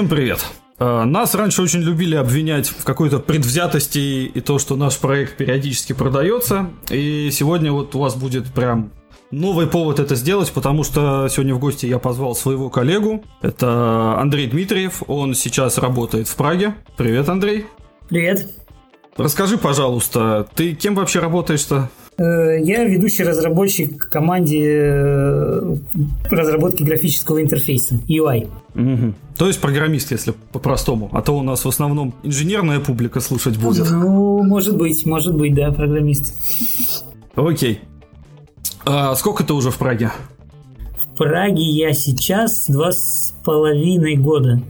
Всем привет! А, нас раньше очень любили обвинять в какой-то предвзятости и то, что наш проект периодически продается. И сегодня вот у вас будет прям новый повод это сделать, потому что сегодня в гости я позвал своего коллегу. Это Андрей Дмитриев. Он сейчас работает в Праге. Привет, Андрей. Привет. Расскажи, пожалуйста, ты кем вообще работаешь-то? Э, я ведущий разработчик команде э, разработки графического интерфейса, UI. Угу. То есть программист, если по-простому. А то у нас в основном инженерная публика слушать будет. Ну, может быть, может быть, да, программист. Окей. А сколько ты уже в Праге? В Праге я сейчас два с половиной года.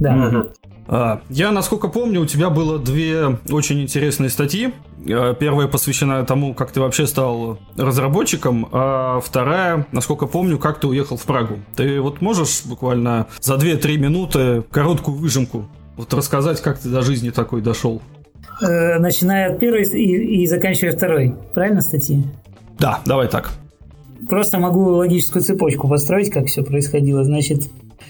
Да. Угу. А, я, насколько помню, у тебя было две очень интересные статьи. А, первая посвящена тому, как ты вообще стал разработчиком, а вторая, насколько помню, как ты уехал в Прагу. Ты вот можешь буквально за 2-3 минуты короткую выжимку вот рассказать, как ты до жизни такой дошел? Э, начиная от первой и, и заканчивая второй. Правильно статьи? Да, давай так. Просто могу логическую цепочку построить, как все происходило. Значит,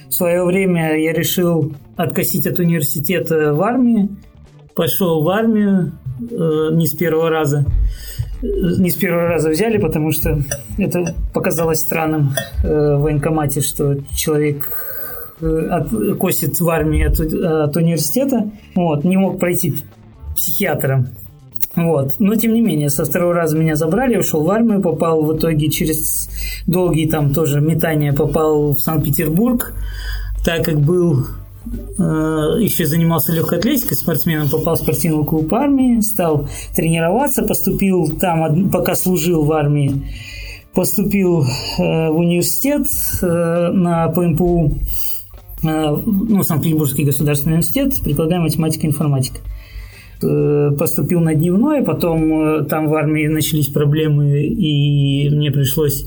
в свое время я решил откосить от университета в армии, пошел в армию э, не с первого раза. Не с первого раза взяли, потому что это показалось странным э, в военкомате, что человек э, от, косит в армии от, от университета, вот, не мог пройти психиатра. Вот. Но, тем не менее, со второго раза меня забрали, ушел в армию, попал в итоге через долгие там тоже метания, попал в Санкт-Петербург, так как был э, еще занимался легкой атлетикой, спортсменом попал в спортивный клуб армии, стал тренироваться, поступил там, пока служил в армии, поступил э, в университет э, на ПМПУ, э, ну, Санкт-Петербургский государственный университет, прикладная математика и информатика. Э, поступил на дневное, потом э, там в армии начались проблемы, и мне пришлось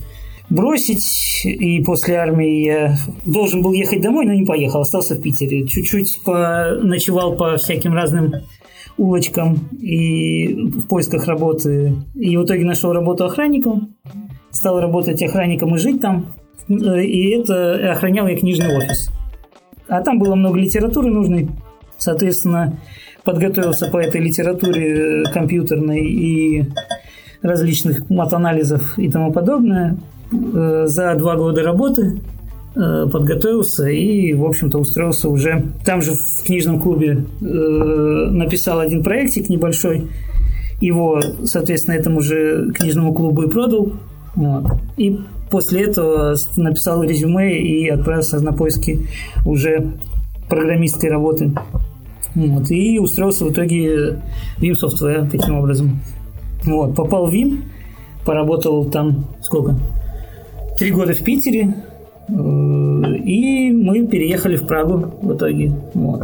бросить, и после армии я должен был ехать домой, но не поехал, остался в Питере. Чуть-чуть ночевал по всяким разным улочкам и в поисках работы. И в итоге нашел работу охранником, стал работать охранником и жить там. И это охранял я книжный офис. А там было много литературы нужной. Соответственно, подготовился по этой литературе э, компьютерной и различных мат-анализов и тому подобное. Э, за два года работы э, подготовился и, в общем-то, устроился уже там же в книжном клубе. Написал один проектик небольшой. Его, соответственно, этому же книжному клубу и продал. И после этого написал резюме и отправился на поиски уже программистской работы. Вот, и устроился в итоге в Vim Software таким образом. Вот, попал в Vim, поработал там сколько? Три года в Питере, э, и мы переехали в Прагу в итоге. Вот.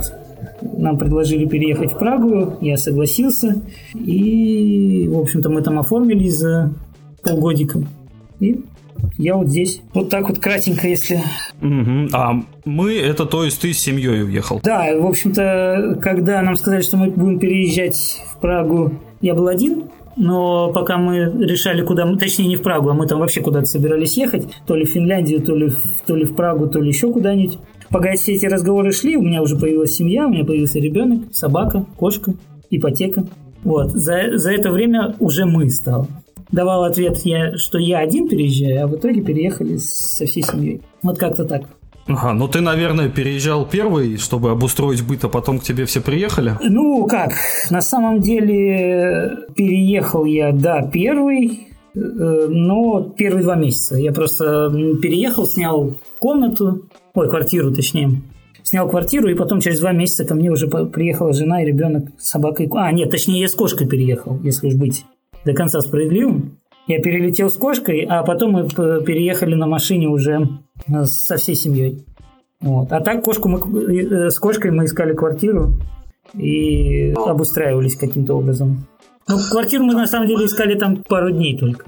Нам предложили переехать в Прагу, я согласился, и, в общем-то, мы там оформились за полгодика. И я вот здесь. Вот так вот кратенько, если... Угу. А мы, это то есть ты с семьей уехал? Да, в общем-то, когда нам сказали, что мы будем переезжать в Прагу, я был один, но пока мы решали, куда мы, точнее не в Прагу, а мы там вообще куда-то собирались ехать, то ли в Финляндию, то ли, в, то ли в Прагу, то ли еще куда-нибудь. Пока все эти разговоры шли, у меня уже появилась семья, у меня появился ребенок, собака, кошка, ипотека. Вот. За, за это время уже мы стал давал ответ, я, что я один переезжаю, а в итоге переехали со всей семьей. Вот как-то так. Ага, ну ты, наверное, переезжал первый, чтобы обустроить быт, а потом к тебе все приехали? Ну, как, на самом деле переехал я, да, первый, э, но первые два месяца. Я просто переехал, снял комнату, ой, квартиру точнее, снял квартиру, и потом через два месяца ко мне уже приехала жена и ребенок с собакой. А, нет, точнее, я с кошкой переехал, если уж быть до конца справедливым. Я перелетел с кошкой, а потом мы переехали на машине уже э, со всей семьей. Вот. А так кошку мы, э, с кошкой мы искали квартиру и обустраивались каким-то образом. Ну, квартиру мы на самом деле искали там пару дней только.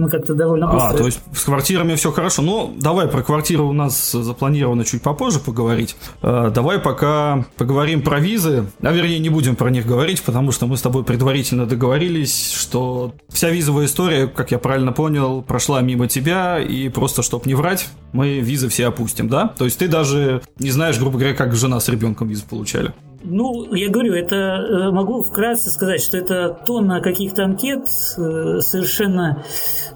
Мы как-то довольно а, быстро... А, то есть с квартирами все хорошо. Ну, давай про квартиры у нас запланировано чуть попозже поговорить. Э, давай пока поговорим про визы. А вернее, не будем про них говорить, потому что мы с тобой предварительно договорились, что вся визовая история, как я правильно понял, прошла мимо тебя, и просто, чтобы не врать, мы визы все опустим, да? То есть ты даже не знаешь, грубо говоря, как жена с ребенком визу получали. Ну, я говорю, это э, могу вкратце сказать, что это тонна каких-то анкет э, совершенно,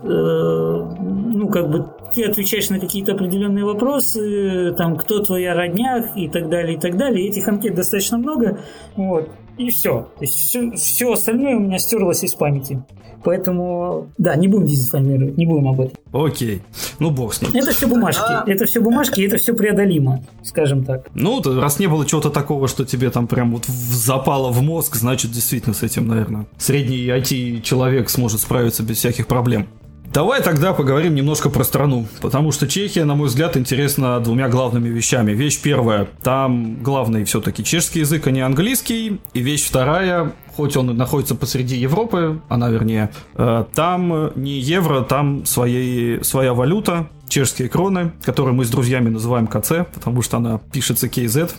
э, ну, как бы ты отвечаешь на какие-то определенные вопросы, там, кто твоя родня и так далее, и так далее. Этих анкет достаточно много, вот, и все. То есть все, все остальное у меня стерлось из памяти. Поэтому, да, не будем дезинформировать, не будем об этом. Окей. Ну, бог с ним. Это все бумажки. Это все бумажки, это все преодолимо, скажем так. Ну, раз не было чего-то такого, что тебе там прям вот запало в мозг, значит, действительно с этим, наверное, средний IT-человек сможет справиться без всяких проблем. Давай тогда поговорим немножко про страну, потому что Чехия, на мой взгляд, интересна двумя главными вещами. Вещь первая, там главный все-таки чешский язык, а не английский. И вещь вторая, хоть он находится посреди Европы, она вернее, э, там не евро, там своей, своя валюта, чешские кроны, которые мы с друзьями называем КЦ, потому что она пишется KZ.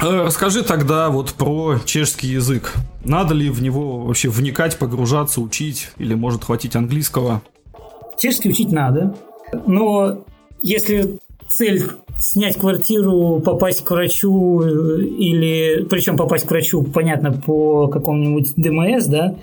Э, расскажи тогда вот про чешский язык. Надо ли в него вообще вникать, погружаться, учить, или может хватить английского? Чешский учить надо, но если цель снять квартиру, попасть к врачу э, или, причем попасть к врачу, понятно, по какому-нибудь ДМС, да,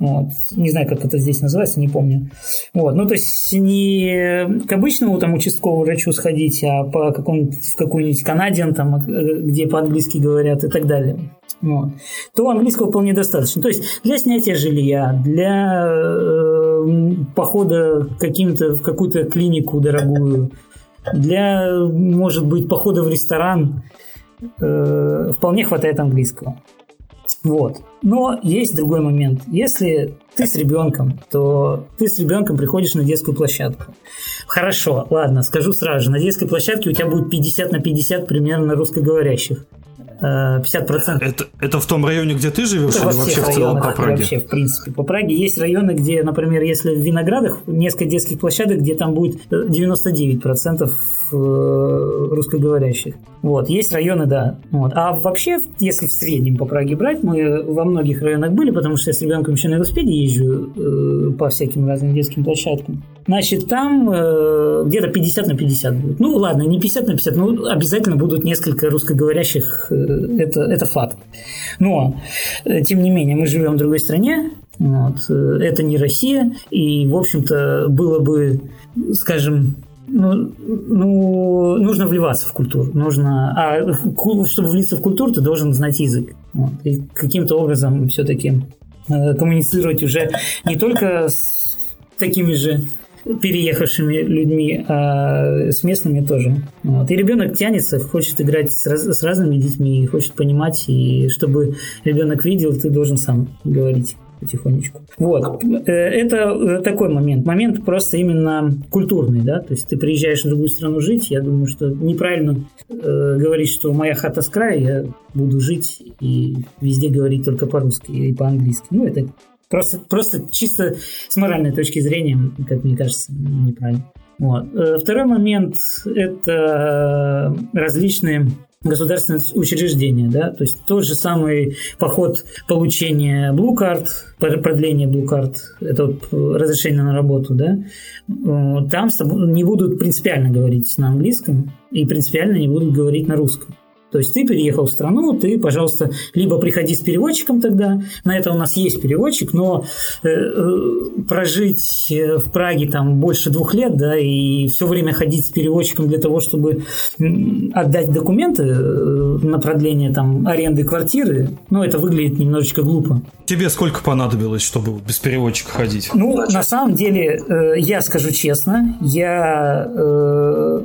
вот. Не знаю, как это здесь называется, не помню. Вот. Ну, то есть не к обычному там участковому врачу сходить, а по какому в какую-нибудь Канадиан, там, э, где по-английски говорят и так далее. Вот. То английского вполне достаточно. То есть для снятия жилья, для э, похода каким-то в какую-то клинику дорогую, для, может быть, похода в ресторан э, вполне хватает английского. Вот. Но есть другой момент. Если ты с ребенком, то ты с ребенком приходишь на детскую площадку. Хорошо, ладно, скажу сразу же. На детской площадке у тебя будет 50 на 50 примерно русскоговорящих. 50%. Это, это в том районе, где ты живешь, это или вообще в целом по Праге? Вообще, в принципе. По Праге есть районы, где, например, если в Виноградах несколько детских площадок, где там будет 99% э, русскоговорящих. Вот, есть районы, да. Вот. А вообще, если в среднем по Праге брать, мы во многих районах были, потому что я с ребенком еще на велосипеде езжу э, по всяким разным детским площадкам. Значит, там э, где-то 50 на 50 будет. Ну, ладно, не 50 на 50, но обязательно будут несколько русскоговорящих, э, это, это факт. Но, э, тем не менее, мы живем в другой стране, вот, э, это не Россия, и, в общем-то, было бы, скажем, ну, ну, нужно вливаться в культуру. Нужно, а чтобы влиться в культуру, ты должен знать язык. Вот, и каким-то образом все-таки э, коммуницировать уже не только с такими же переехавшими людьми, а с местными тоже. Вот. И ребенок тянется, хочет играть с, раз, с разными детьми, хочет понимать, и чтобы ребенок видел, ты должен сам говорить потихонечку. Вот. Э, это э, такой момент. Момент просто именно культурный, да, то есть ты приезжаешь в другую страну жить, я думаю, что неправильно э, говорить, что моя хата с края, я буду жить и везде говорить только по-русски и по-английски. Ну, это просто, просто чисто с моральной точки зрения, как мне кажется, неправильно. Вот. Э, второй момент – это различные государственные учреждения, да, то есть тот же самый поход получения Blue Card, продление Blue Card, это вот разрешение на работу, да, там не будут принципиально говорить на английском и принципиально не будут говорить на русском. То есть ты переехал в страну, ты, пожалуйста, либо приходи с переводчиком тогда, на это у нас есть переводчик, но э, э прожить э, в Праге там больше двух лет, да, и все время ходить с переводчиком для того, чтобы отдать документы э, на продление там аренды квартиры, ну, это выглядит немножечко глупо. Тебе сколько понадобилось, чтобы без переводчика ходить? Ну, на самом деле, э, я скажу честно, я, э,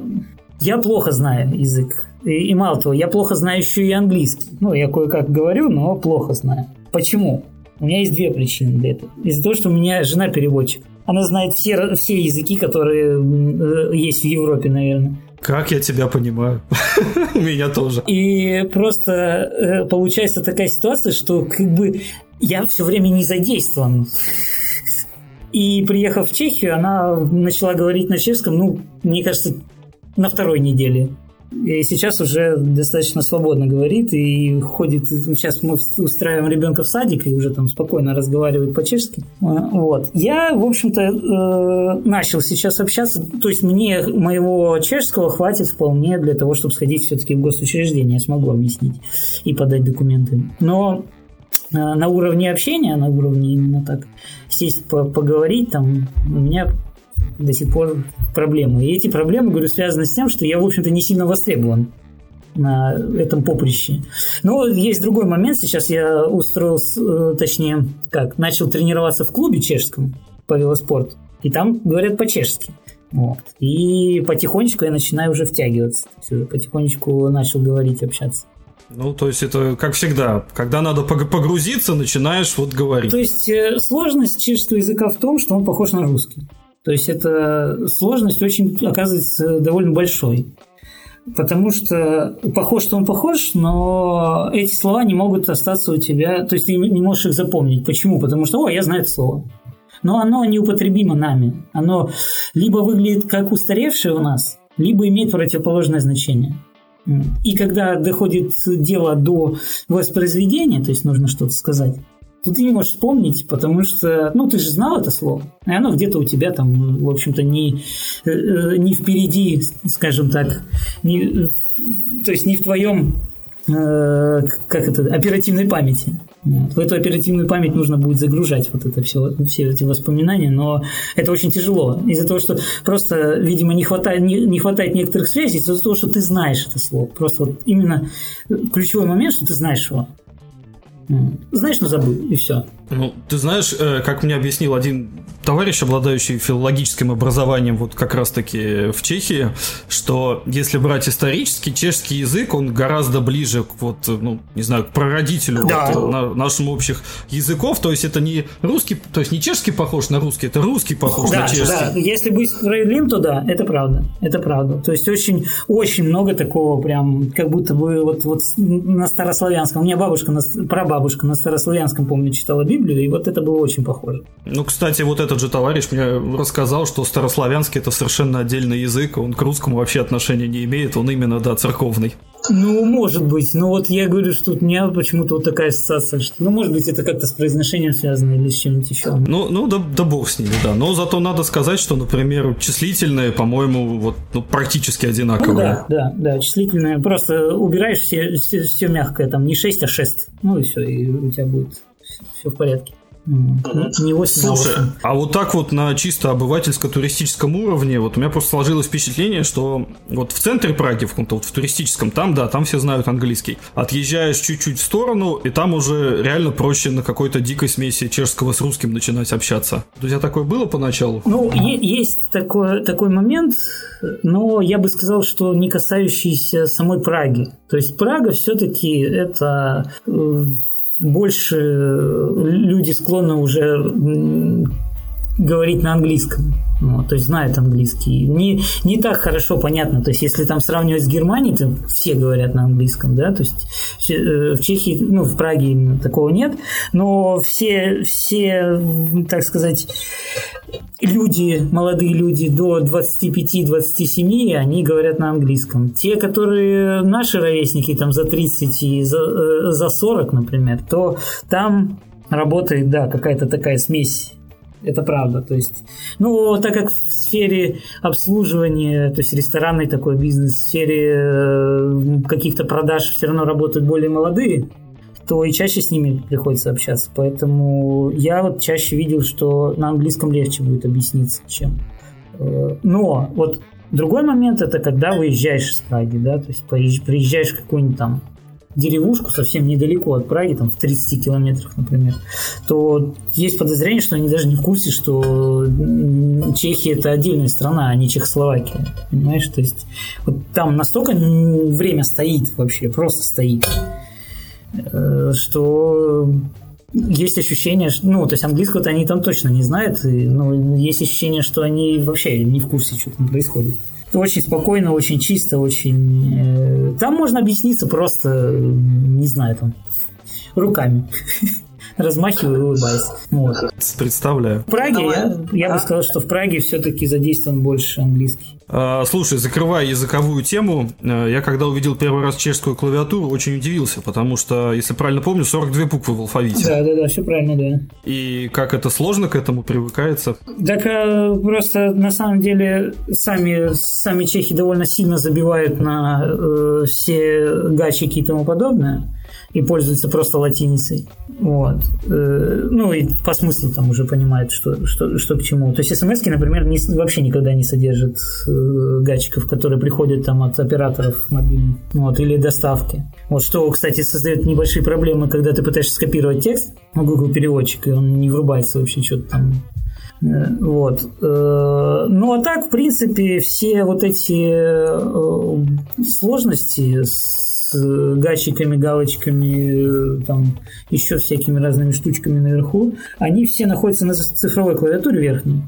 я плохо знаю язык и, и мало того, я плохо знаю еще и английский. Ну, я кое-как говорю, но плохо знаю. Почему? У меня есть две причины для этого. Из-за того, что у меня жена переводчик. Она знает все, все языки, которые э, есть в Европе, наверное. Как я тебя понимаю. Меня тоже. И просто э, получается такая ситуация, что как бы я все время не задействован И приехав в Чехию, она начала говорить на чешском, ну, мне кажется, на второй неделе. И сейчас уже достаточно свободно говорит и ходит. Сейчас мы устраиваем ребенка в садик и уже там спокойно разговаривает по-чешски. Вот. Я, в общем-то, э, начал сейчас общаться. То есть мне моего чешского хватит вполне для того, чтобы сходить все-таки в госучреждение. Я смогу объяснить и подать документы. Но э, на уровне общения, на уровне именно так сесть поговорить, там у меня до сих пор проблемы. И эти проблемы, говорю, связаны с тем, что я, в общем-то, не сильно востребован на этом поприще. Но есть другой момент. Сейчас я устроил, э, точнее, как, начал тренироваться в клубе чешском по велоспорту. И там говорят по-чешски. Вот. И потихонечку я начинаю уже втягиваться. Уже потихонечку начал говорить, общаться. Ну, то есть это как всегда, когда надо погрузиться, начинаешь вот говорить. То есть э, сложность чешского языка в том, что он похож на русский. То есть эта сложность очень оказывается довольно большой. Потому что похож, что он похож, но эти слова не могут остаться у тебя, то есть ты не можешь их запомнить. Почему? Потому что, о, я знаю это слово. Но оно неупотребимо нами. Оно либо выглядит как устаревшее у нас, либо имеет противоположное значение. И когда доходит дело до воспроизведения, то есть нужно что-то сказать, то ты не можешь вспомнить, потому что, ну, ты же знал это слово, и оно где-то у тебя там, в общем-то, не, э, э, не впереди, скажем так, не, то есть не в твоем э, как это, оперативной памяти. В эту оперативную память нужно будет загружать вот это все, все эти воспоминания, но это очень тяжело. Из-за того, что просто, видимо, не хватает, не, не хватает некоторых связей, из-за того, что ты знаешь это слово. Просто вот именно ключевой момент, что ты знаешь его. Знаешь, но забыл, и все. Ну, ты знаешь, э, как мне объяснил один товарищ, обладающий филологическим образованием вот как раз-таки в Чехии, что если брать исторический, чешский язык, он гораздо ближе к вот, ну, не знаю, к прародителю да. вот, на, нашему общих языков, то есть это не русский, то есть не чешский похож на русский, это русский похож да, на чешский. Да, если быть справедливым, то да, это правда, это правда. То есть очень, очень много такого прям, как будто бы вот, вот на старославянском. У меня бабушка, прабабушка на старославянском, помню, читала Библию, и вот это было очень похоже. Ну, кстати, вот этот же товарищ мне рассказал, что старославянский это совершенно отдельный язык, он к русскому вообще отношения не имеет, он именно, да, церковный. Ну, может быть. Но вот я говорю, что у меня почему-то вот такая ассоциация, что, ну, может быть, это как-то с произношением связано или с чем-нибудь еще. Ну, ну да, да бог с ними, да. Но зато надо сказать, что, например, числительные, по-моему, вот ну, практически одинаковые. Ну, да, да, да, числительные. Просто убираешь все, все, все мягкое, там не 6, а 6. Ну и все, и у тебя будет все в порядке. Не 8, Слушай, а вот так вот на чисто обывательско-туристическом уровне, вот у меня просто сложилось впечатление, что вот в центре Праги, в каком-то вот в туристическом, там, да, там все знают английский. Отъезжаешь чуть-чуть в сторону, и там уже реально проще на какой-то дикой смеси чешского с русским начинать общаться. У тебя такое было поначалу? Ну, есть такой, такой момент, но я бы сказал, что не касающийся самой Праги. То есть Прага все-таки это э, больше люди склонны уже говорить на английском. Вот, то есть знают английский. Не, не так хорошо понятно. То есть, если там сравнивать с Германией, то все говорят на английском, да. То есть э, в Чехии, ну, в Праге именно такого нет. Но все, все, так сказать, люди, молодые люди до 25-27, они говорят на английском. Те, которые наши ровесники, там за 30 и за, э, за 40, например, то там работает, да, какая-то такая смесь это правда. То есть, ну, так как в сфере обслуживания, то есть ресторанный такой бизнес, в сфере э, каких-то продаж все равно работают более молодые, то и чаще с ними приходится общаться. Поэтому я вот чаще видел, что на английском легче будет объясниться, чем. Э, но вот другой момент это когда выезжаешь из Праги, да, то есть приезжаешь в какой-нибудь там деревушку совсем недалеко от Праги, там в 30 километрах, например, то есть подозрение, что они даже не в курсе, что Чехия это отдельная страна, а не Чехословакия. Понимаешь? То есть вот там настолько время стоит вообще, просто стоит, э, что есть ощущение, что, ну, то есть английского-то они там точно не знают, и, ну, есть ощущение, что они вообще не в курсе, что там происходит очень спокойно, очень чисто, очень... Э, там можно объясниться просто, не знаю, там, руками. размахиваю и улыбаюсь. Вот. Представляю. В Праге я, я бы сказал, что в Праге все-таки задействован больше английский. А, слушай, закрывая языковую тему, э, я когда увидел первый раз чешскую клавиатуру, очень удивился, потому что, если правильно помню, 42 буквы в алфавите. Да, да, да, все правильно, да. И как это сложно к этому привыкается? Так а, просто на самом деле сами, сами чехи довольно сильно забивают на э, все гачики и тому подобное и пользуются просто латиницей. Вот. Э, ну и по смыслу там уже понимают, что, что, что к чему. То есть смс например, не, вообще никогда не содержат э, гачиков, которые приходят там от операторов мобильных вот, или доставки. Вот что, кстати, создает небольшие проблемы, когда ты пытаешься скопировать текст на Google переводчик, и он не врубается вообще что-то там Э, вот. Ну а так, в принципе, все вот эти сложности с гачиками, галочками, там еще всякими разными штучками наверху, они все находятся на цифровой клавиатуре верхней.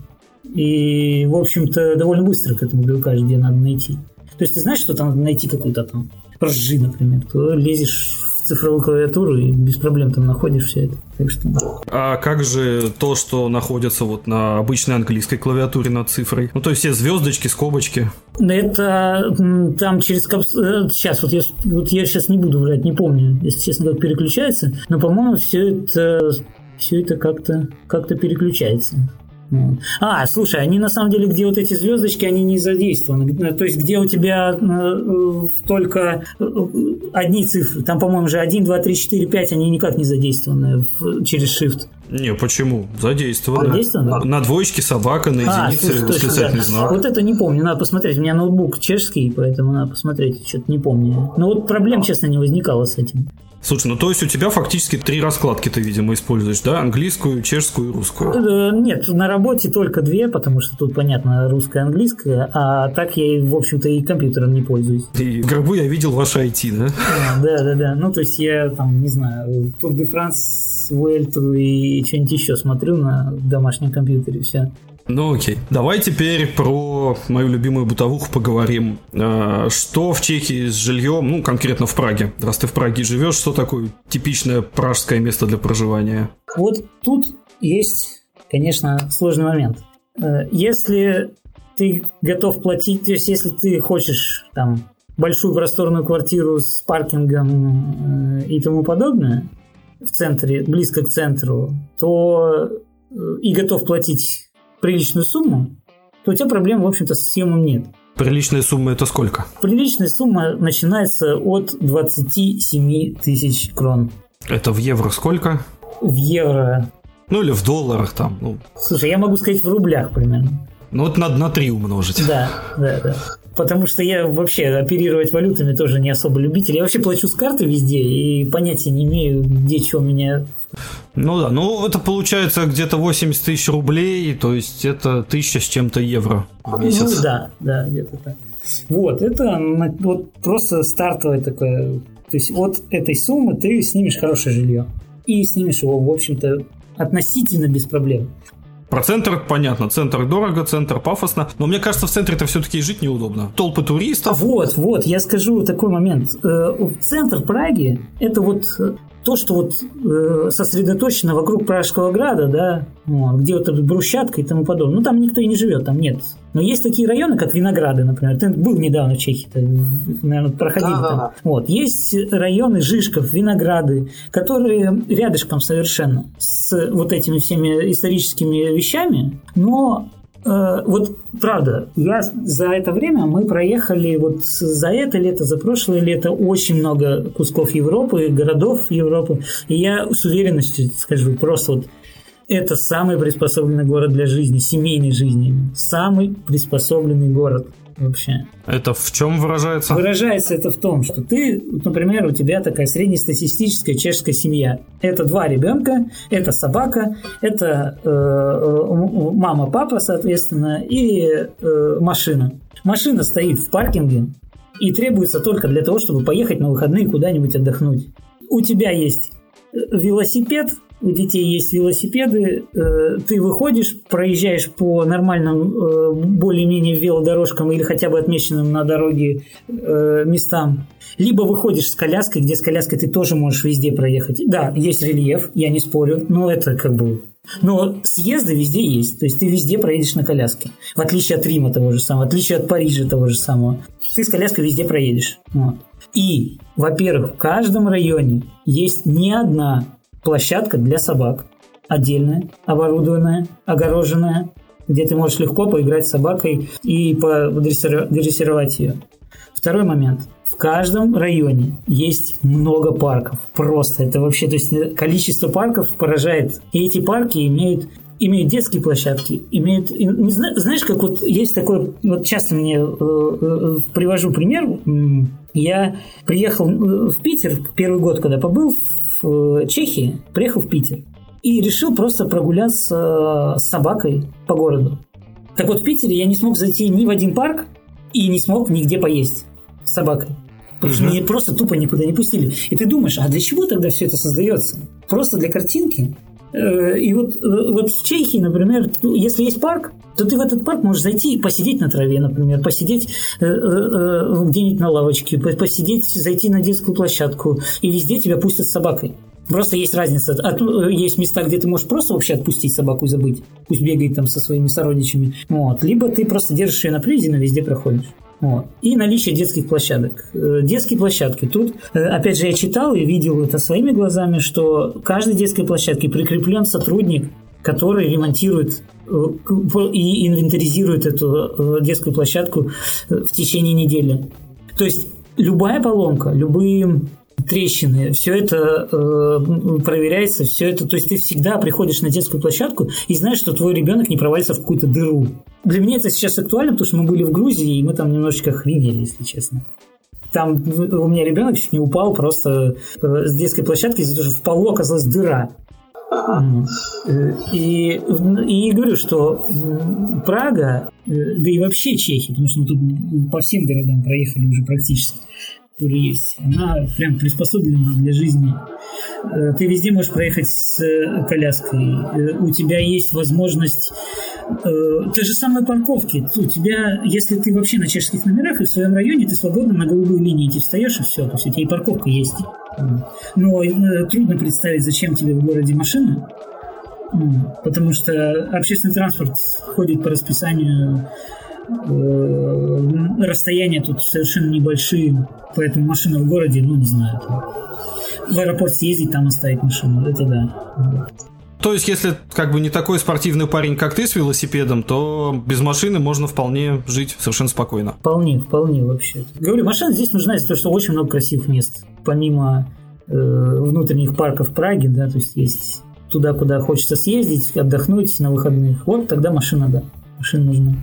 И, в общем-то, довольно быстро к этому привыкаешь, где надо найти. То есть ты знаешь, что там надо найти какую-то там ржи, например, то лезешь цифровую клавиатуру и без проблем там находишь все это. Так что... А как же то, что находится вот на обычной английской клавиатуре над цифрой? Ну, то есть все звездочки, скобочки. Это там через... Сейчас, э, вот я, вот я сейчас не буду врать, не помню, если честно, как переключается, но, по-моему, все это все это как-то как переключается. А, слушай, они на самом деле, где вот эти звездочки, они не задействованы. Э, то есть, где у тебя э, э, только одни цифры. Там, по-моему, же 1, 2, 3, 4, 5, они никак не задействованы в, через Shift. Не, почему? Задействованы. Задействованы? На двоечке собака, на а, единице а, восклицательный да. знак. Вот это не помню, надо посмотреть. У меня ноутбук чешский, поэтому надо посмотреть. Что-то не помню. Но вот проблем, честно, не возникало с этим. Слушай, ну то есть у тебя фактически три раскладки ты, видимо, используешь, да? Английскую, чешскую и русскую. Э, нет, на работе только две, потому что тут, понятно, русская, английская, а так я, в общем-то, и компьютером не пользуюсь. И гробу я видел ваше IT, да? Да, да, да. Ну, то есть я там, не знаю, Tour de France, Vuelta и что-нибудь еще смотрю на домашнем компьютере, все. Ну окей. Давай теперь про мою любимую бытовуху поговорим. А, что в Чехии с жильем, ну конкретно в Праге? Раз ты в Праге живешь, что такое типичное пражское место для проживания? Вот тут есть, конечно, сложный момент. Э, если ты готов платить, то есть если ты хочешь там большую просторную квартиру с паркингом э, и тому подобное в центре, близко к центру, то э, и готов платить приличную сумму, то у тебя проблем, в общем-то, с съемом нет. Приличная сумма это сколько? Приличная сумма начинается от 27 тысяч крон. Это в евро сколько? В евро. Ну или в долларах там. Ну. Слушай, я могу сказать в рублях примерно. Ну вот надо на 3 умножить. Да, да, да. Потому что я вообще оперировать валютами тоже не особо любитель. Я вообще плачу с карты везде и понятия не имею, где что у меня ну да, ну это получается где-то 80 тысяч рублей, то есть это тысяча с чем-то евро в месяц. Ну да, да, где-то так. Вот, это вот просто стартовое такое. То есть от этой суммы ты снимешь хорошее жилье. И снимешь его, в общем-то, относительно без проблем. Про центр понятно. Центр дорого, центр пафосно. Но мне кажется, в центре это все-таки жить неудобно. Толпы туристов. Вот, вот, я скажу такой момент. Э, центр Праги – это вот то, что вот э, сосредоточено вокруг Пражского града, да, вот, где вот брусчатка и тому подобное, ну там никто и не живет, там нет. Но есть такие районы, как Винограды, например. Ты был недавно в Чехии, ты, наверное, проходили да, там. Да, да. Вот. Есть районы Жишков, Винограды, которые рядышком совершенно с вот этими всеми историческими вещами, но вот правда, я за это время мы проехали вот за это лето, за прошлое лето очень много кусков Европы, городов Европы, и я с уверенностью скажу, просто вот это самый приспособленный город для жизни, семейной жизни, самый приспособленный город вообще. Это в чем выражается? Выражается это в том, что ты, например, у тебя такая среднестатистическая чешская семья. Это два ребенка, это собака, это э, э, мама, папа, соответственно, и э, машина. Машина стоит в паркинге и требуется только для того, чтобы поехать на выходные куда-нибудь отдохнуть. У тебя есть велосипед, у детей есть велосипеды, э, ты выходишь, проезжаешь по нормальным, э, более-менее велодорожкам или хотя бы отмеченным на дороге э, местам, либо выходишь с коляской, где с коляской ты тоже можешь везде проехать. Да, есть рельеф, я не спорю, но это как бы но съезды везде есть. То есть ты везде проедешь на коляске. В отличие от Рима того же самого, в отличие от Парижа того же самого. Ты с коляской везде проедешь. Вот. И, во-первых, в каждом районе есть не одна площадка для собак. Отдельная, оборудованная, огороженная, где ты можешь легко поиграть с собакой и подрессировать ее. Второй момент. В каждом районе есть много парков. Просто это вообще, то есть количество парков поражает. И эти парки имеют имеют детские площадки, имеют, не знаю, знаешь, как вот есть такой, вот часто мне э, э, привожу пример, я приехал э, в Питер первый год, когда побыл в э, Чехии, приехал в Питер и решил просто прогуляться с собакой по городу. Так вот в Питере я не смог зайти ни в один парк и не смог нигде поесть с собакой. Потому что меня просто тупо никуда не пустили. И ты думаешь, а для чего тогда все это создается? Просто для картинки? Э, и вот, э, вот в Чехии, например, если есть парк, то ты в этот парк можешь зайти и посидеть на траве, например, посидеть э, где-нибудь на лавочке, посидеть, зайти на детскую площадку, и везде тебя пустят с собакой. Просто есть разница. Есть места, где ты можешь просто вообще отпустить собаку и забыть. Пусть бегает там со своими сородичами. Вот. Либо ты просто держишь ее на привязи, но везде проходишь. Вот. И наличие детских площадок. Э, детские площадки. Тут, э, опять же, я читал и видел это своими глазами, что к каждой детской площадке прикреплен сотрудник, который ремонтирует э, и инвентаризирует эту детскую площадку в течение недели. То есть любая поломка, любые трещины, все это э, проверяется, все это, то есть ты всегда приходишь на детскую площадку и знаешь, что твой ребенок не провалится в какую-то дыру. Для меня это сейчас актуально, потому что мы были в Грузии, и мы там немножечко охренели, если честно. Там у меня ребенок чуть не упал просто э, с детской площадки из-за того, что в полу оказалась дыра. И, и говорю, что Прага, э, да и вообще Чехия, потому что мы тут по всем городам проехали уже практически, которая есть, она прям приспособлена для жизни. Э, ты везде можешь проехать с э, коляской. Э, у тебя есть возможность те же самые парковки. У тебя, если ты вообще на чешских номерах и в своем районе, ты свободно на голубую линию ты встаешь и все. То есть у тебя и парковка есть. Но трудно представить, зачем тебе в городе машина, потому что общественный транспорт ходит по расписанию расстояния тут совершенно небольшие, поэтому машина в городе, ну, не знаю, там, в аэропорт съездить, там оставить машину, это да. То есть, если как бы не такой спортивный парень, как ты с велосипедом, то без машины можно вполне жить совершенно спокойно. Вполне, вполне вообще. Говорю, машина здесь нужна из-за того, что очень много красивых мест. Помимо э, внутренних парков Праги, да, то есть есть туда, куда хочется съездить, отдохнуть на выходных. Вот тогда машина, да, машина нужна.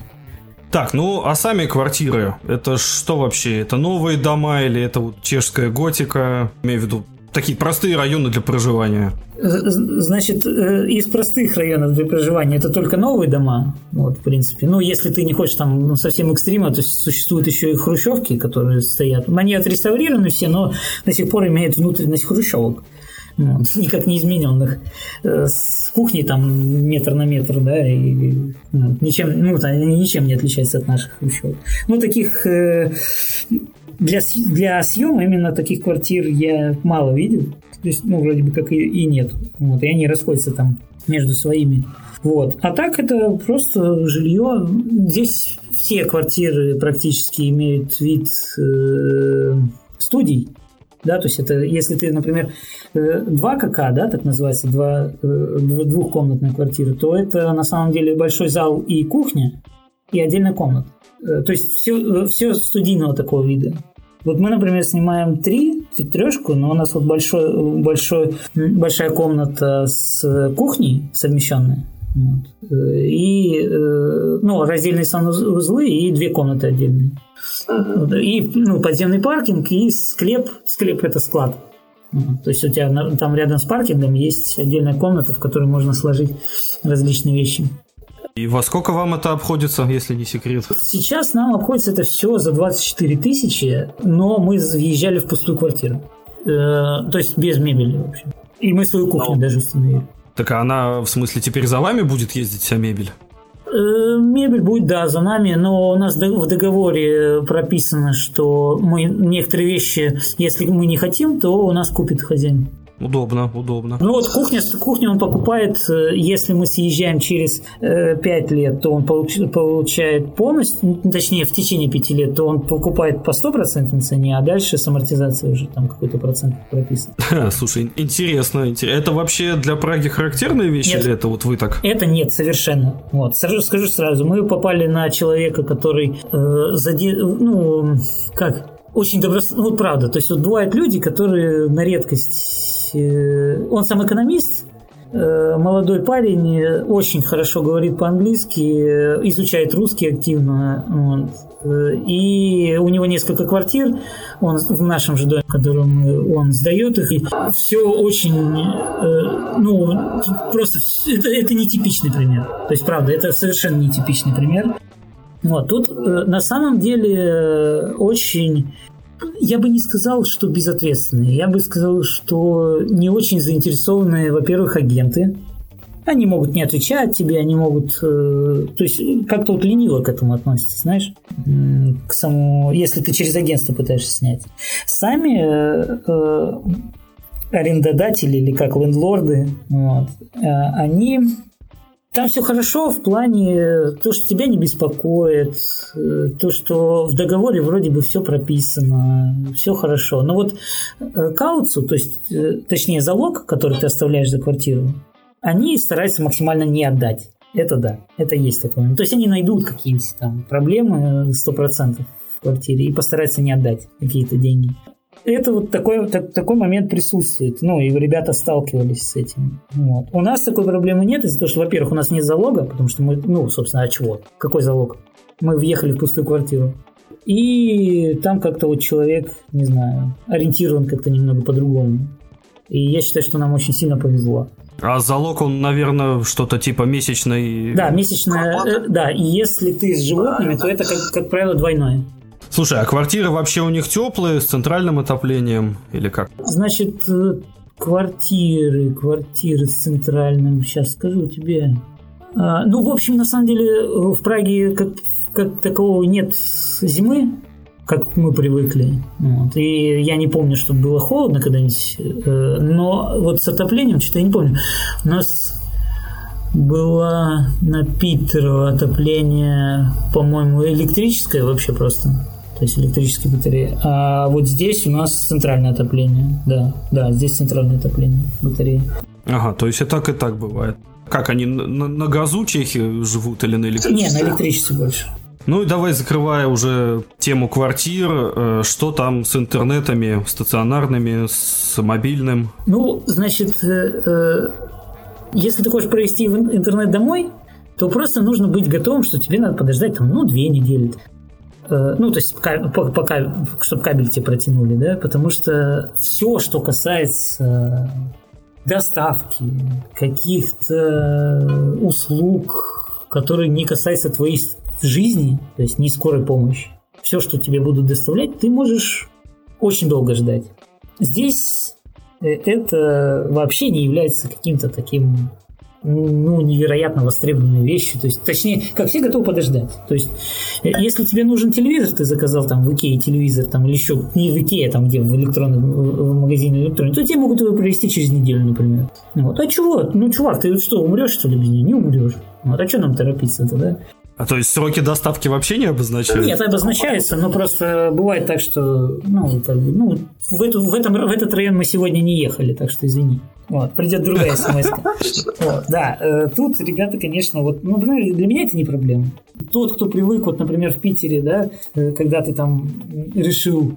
Так, ну а сами квартиры, это что вообще? Это новые дома или это вот чешская готика? Имею в виду такие простые районы для проживания? Значит, э, из простых районов для проживания это только новые дома, вот, в принципе. Ну, если ты не хочешь там ну, совсем экстрима, то существуют еще и хрущевки, которые стоят. Они отреставрированы все, но до сих пор имеют внутренность хрущевок никак не измененных. Э, с кухни там метр на метр, да, и ничем, ну, они ничем не отличаются от наших еще. Ну, таких э, для, для съема именно таких квартир я мало видел. То есть, ну, вроде бы как и, и нет. Вот, и они расходятся там между своими. Вот. А так это просто жилье. Здесь все квартиры практически имеют вид э, студий да, то есть это если ты, например, 2 КК, да, так называется, два, э, двухкомнатная квартира, то это на самом деле большой зал и кухня, и отдельная комната. Э, то есть все, все студийного такого вида. Вот мы, например, снимаем три, трешку, но у нас вот большой, большой, большая комната с кухней совмещенная. Вот. Э, и ну, раздельные санузлы и две комнаты отдельные. И ну, подземный паркинг, и склеп. Склеп – это склад. То есть у тебя там рядом с паркингом есть отдельная комната, в которой можно сложить различные вещи. И во сколько вам это обходится, если не секрет? Сейчас нам обходится это все за 24 тысячи, но мы въезжали в пустую квартиру. Э, то есть без мебели вообще. И мы свою кухню ну, даже установили. Так а она, в смысле, теперь за вами будет ездить вся мебель? Э, мебель будет, да, за нами, но у нас в договоре прописано, что мы некоторые вещи, если мы не хотим, то у нас купит хозяин. Удобно, удобно. Ну вот кухня, кухню он покупает, э, если мы съезжаем через э, 5 лет, то он получ, получает полностью, точнее в течение 5 лет, то он покупает по 100% цене, а дальше с амортизацией уже там какой-то процент прописан. Слушай, интересно, интересно. Это вообще для Праги характерная вещь нет, или это вот вы так? Это нет, совершенно. Вот, скажу, скажу сразу, мы попали на человека, который э, заде... ну, как, очень добросовестный, ну, правда, то есть вот бывают люди, которые на редкость он сам экономист, э, молодой парень, э, очень хорошо говорит по-английски, изучает русский активно. Вот. И у него несколько квартир, он в нашем же доме, в котором он сдает их. И все очень, ну, просто это, это нетипичный пример. То есть, правда, это совершенно нетипичный пример. Вот, тут на самом деле очень я бы не сказал, что безответственные. Я бы сказал, что не очень заинтересованные, во-первых, агенты. Они могут не отвечать тебе, они могут... Э, то есть как-то вот лениво к этому относятся, знаешь? К самому... Если ты через агентство пытаешься снять. Сами э, э, арендодатели или как лендлорды, вот, э, они там все хорошо в плане то, что тебя не беспокоит, э, то, что в договоре вроде бы все прописано, все хорошо. Но вот э, кауцу, то есть, э, точнее, залог, который ты оставляешь за квартиру, они стараются максимально не отдать. Это да, это есть такое. То есть они найдут какие-нибудь там проблемы 100% в квартире и постараются не отдать какие-то деньги это вот такой, так, такой момент присутствует. Ну, и ребята сталкивались с этим. Вот. У нас такой проблемы нет, из-за того, что, во-первых, у нас нет залога, потому что мы, ну, собственно, а чего? Какой залог? Мы въехали в пустую квартиру. И там как-то вот человек, не знаю, ориентирован как-то немного по-другому. И я считаю, что нам очень сильно повезло. А залог, он, наверное, что-то типа месячный... Да, месячная, э, да, и если ты с животными, то это, как, как правило, двойное. Слушай, а квартиры вообще у них теплые, с центральным отоплением или как? Значит, э, квартиры, квартиры с центральным, сейчас скажу тебе. А, ну, в общем, на самом деле, в Праге как, как такового нет зимы, как мы привыкли. Вот. И я не помню, чтобы было холодно когда-нибудь. Э, но вот с отоплением, что-то я не помню. У нас было на Питерово отопление, по-моему, электрическое вообще просто то есть электрические батареи. А вот здесь у нас центральное отопление. Да, да, здесь центральное отопление батареи. Ага, то есть и так, и так бывает. Как они на, на газу чехи живут или на электричестве? Не, на электричестве больше. Ну и давай, закрывая уже тему квартир, э, что там с интернетами, стационарными, с мобильным? Ну, значит, э, э, если ты хочешь провести интернет домой, то просто нужно быть готовым, что тебе надо подождать там, ну, две недели. Э, ну, то есть пока, чтобы кабель тебе протянули, да, потому что все, что касается доставки, каких-то услуг, которые не касаются твоей жизни, то есть не скорой помощи, все, что тебе будут доставлять, ты можешь очень долго ждать. Здесь э, это вообще не является каким-то таким ну, невероятно востребованные вещи. То есть, точнее, как все готовы подождать. То есть, э, если тебе нужен телевизор, ты заказал там в Икее телевизор, там, или еще не в Икее, там, где в электронном в магазине электронный, то тебе могут его привезти через неделю, например. Вот. А чего? Ну, чувак, ты что, умрешь, что ли, без нее? Не умрешь. Вот. А что нам торопиться-то, да? А то есть сроки доставки вообще не обозначаются? Нет, обозначается, но просто бывает так, что ну, как бы, ну, в, эту, в, этом, в этот район мы сегодня не ехали, так что извини. Вот, придет другая смс. Вот, да, э, тут ребята, конечно, вот, ну, для меня это не проблема. Тот, кто привык, вот, например, в Питере, да, э, когда ты там решил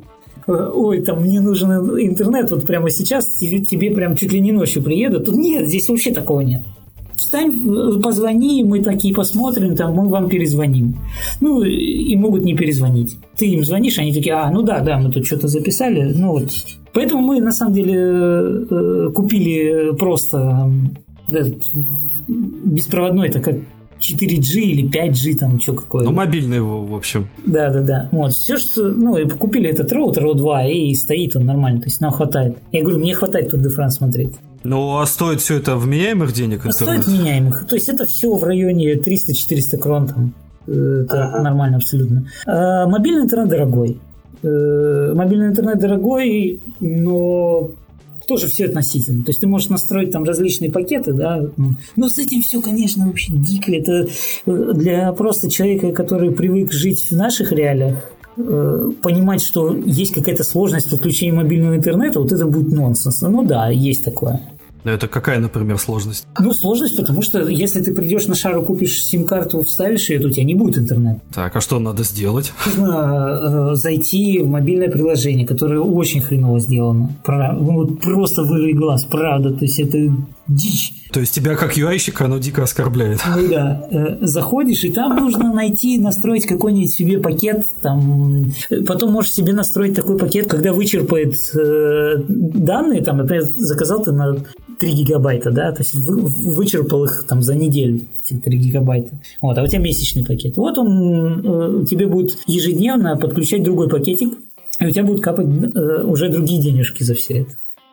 э, ой, там мне нужен интернет, вот прямо сейчас тебе, тебе прям чуть ли не ночью приедут. Тут нет, здесь вообще такого нет встань, позвони, мы такие посмотрим, там мы вам перезвоним. Ну, и могут не перезвонить. Ты им звонишь, они такие, а, ну да, да, мы тут что-то записали, ну вот. Поэтому мы, на самом деле, э, купили просто этот, беспроводной, это как 4G или 5G, там, что какое. Ну, мобильный его, в общем. Да, да, да. Вот, все, что, ну, и купили этот роутер O2, и стоит он нормально, то есть нам хватает. Я говорю, мне хватает Тур де Франс смотреть. Ну, а стоит все это вменяемых денег а интернет? Стоит вменяемых. То есть это все в районе 300-400 крон там. Это ага. нормально абсолютно. А, мобильный интернет дорогой. Э, мобильный интернет дорогой, но тоже все относительно. То есть ты можешь настроить там различные пакеты, да, но с этим все, конечно, вообще дико. Это э, для просто человека, который привык жить в наших реалиях, понимать, что есть какая-то сложность в подключении мобильного интернета, вот это будет нонсенс. Ну да, есть такое. Это какая, например, сложность? Ну, сложность, потому что если ты придешь на шару, купишь сим-карту, вставишь ее, то у тебя не будет интернета. Так, а что надо сделать? Нужно э, зайти в мобильное приложение, которое очень хреново сделано. Про, ну, просто вырви глаз, правда. То есть это дичь. То есть тебя как UI-щика оно дико оскорбляет. Ну да. Э, заходишь, и там нужно найти, настроить какой-нибудь себе пакет. Там, потом можешь себе настроить такой пакет, когда вычерпает э, данные, там, например, заказал ты на 3 гигабайта, да, то есть вычерпал их там за неделю, эти 3 гигабайта. Вот, а у тебя месячный пакет. Вот он э, тебе будет ежедневно подключать другой пакетик, и у тебя будут капать э, уже другие денежки за все это.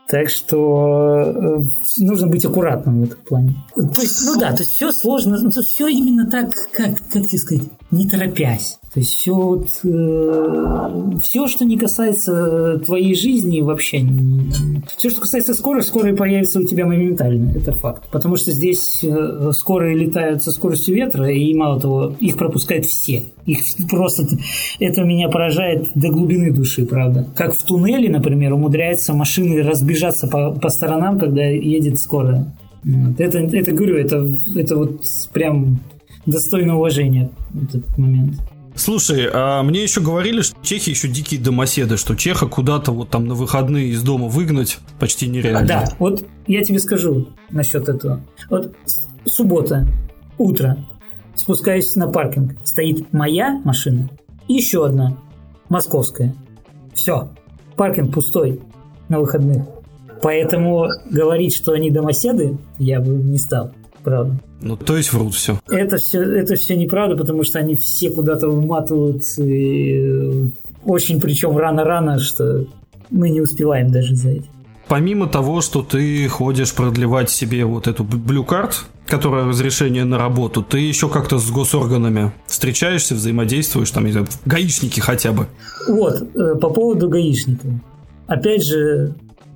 Так что э, нужно быть аккуратным в этом плане. То есть, ну да, то есть все сложно, ну, все именно так, как, как тебе сказать, не торопясь. То есть все, вот, э, все, что не касается твоей жизни вообще, не, все, что касается скорой, скорые появятся у тебя моментально, это факт. Потому что здесь э, скорые летают со скоростью ветра, и мало того, их пропускают все. Их просто, это меня поражает до глубины души, правда. Как в туннеле, например, умудряются машины разбежаться по, по сторонам, когда едет скорая. Вот. Это, это говорю, это, это вот прям достойно уважения этот момент. Слушай, а мне еще говорили, что чехи еще дикие домоседы, что чеха куда-то вот там на выходные из дома выгнать почти нереально. Да, вот я тебе скажу насчет этого. Вот суббота, утро, спускаюсь на паркинг, стоит моя машина и еще одна, московская. Все, паркинг пустой на выходных. Поэтому говорить, что они домоседы, я бы не стал правда. Ну, то есть врут все. Это все, это все неправда, потому что они все куда-то выматывают и э, очень причем рано-рано, что мы не успеваем даже за этим. Помимо того, что ты ходишь продлевать себе вот эту Blue Card, которая разрешение на работу, ты еще как-то с госорганами встречаешься, взаимодействуешь, там, не знаю, гаишники хотя бы. Вот, э, по поводу гаишников. Опять же,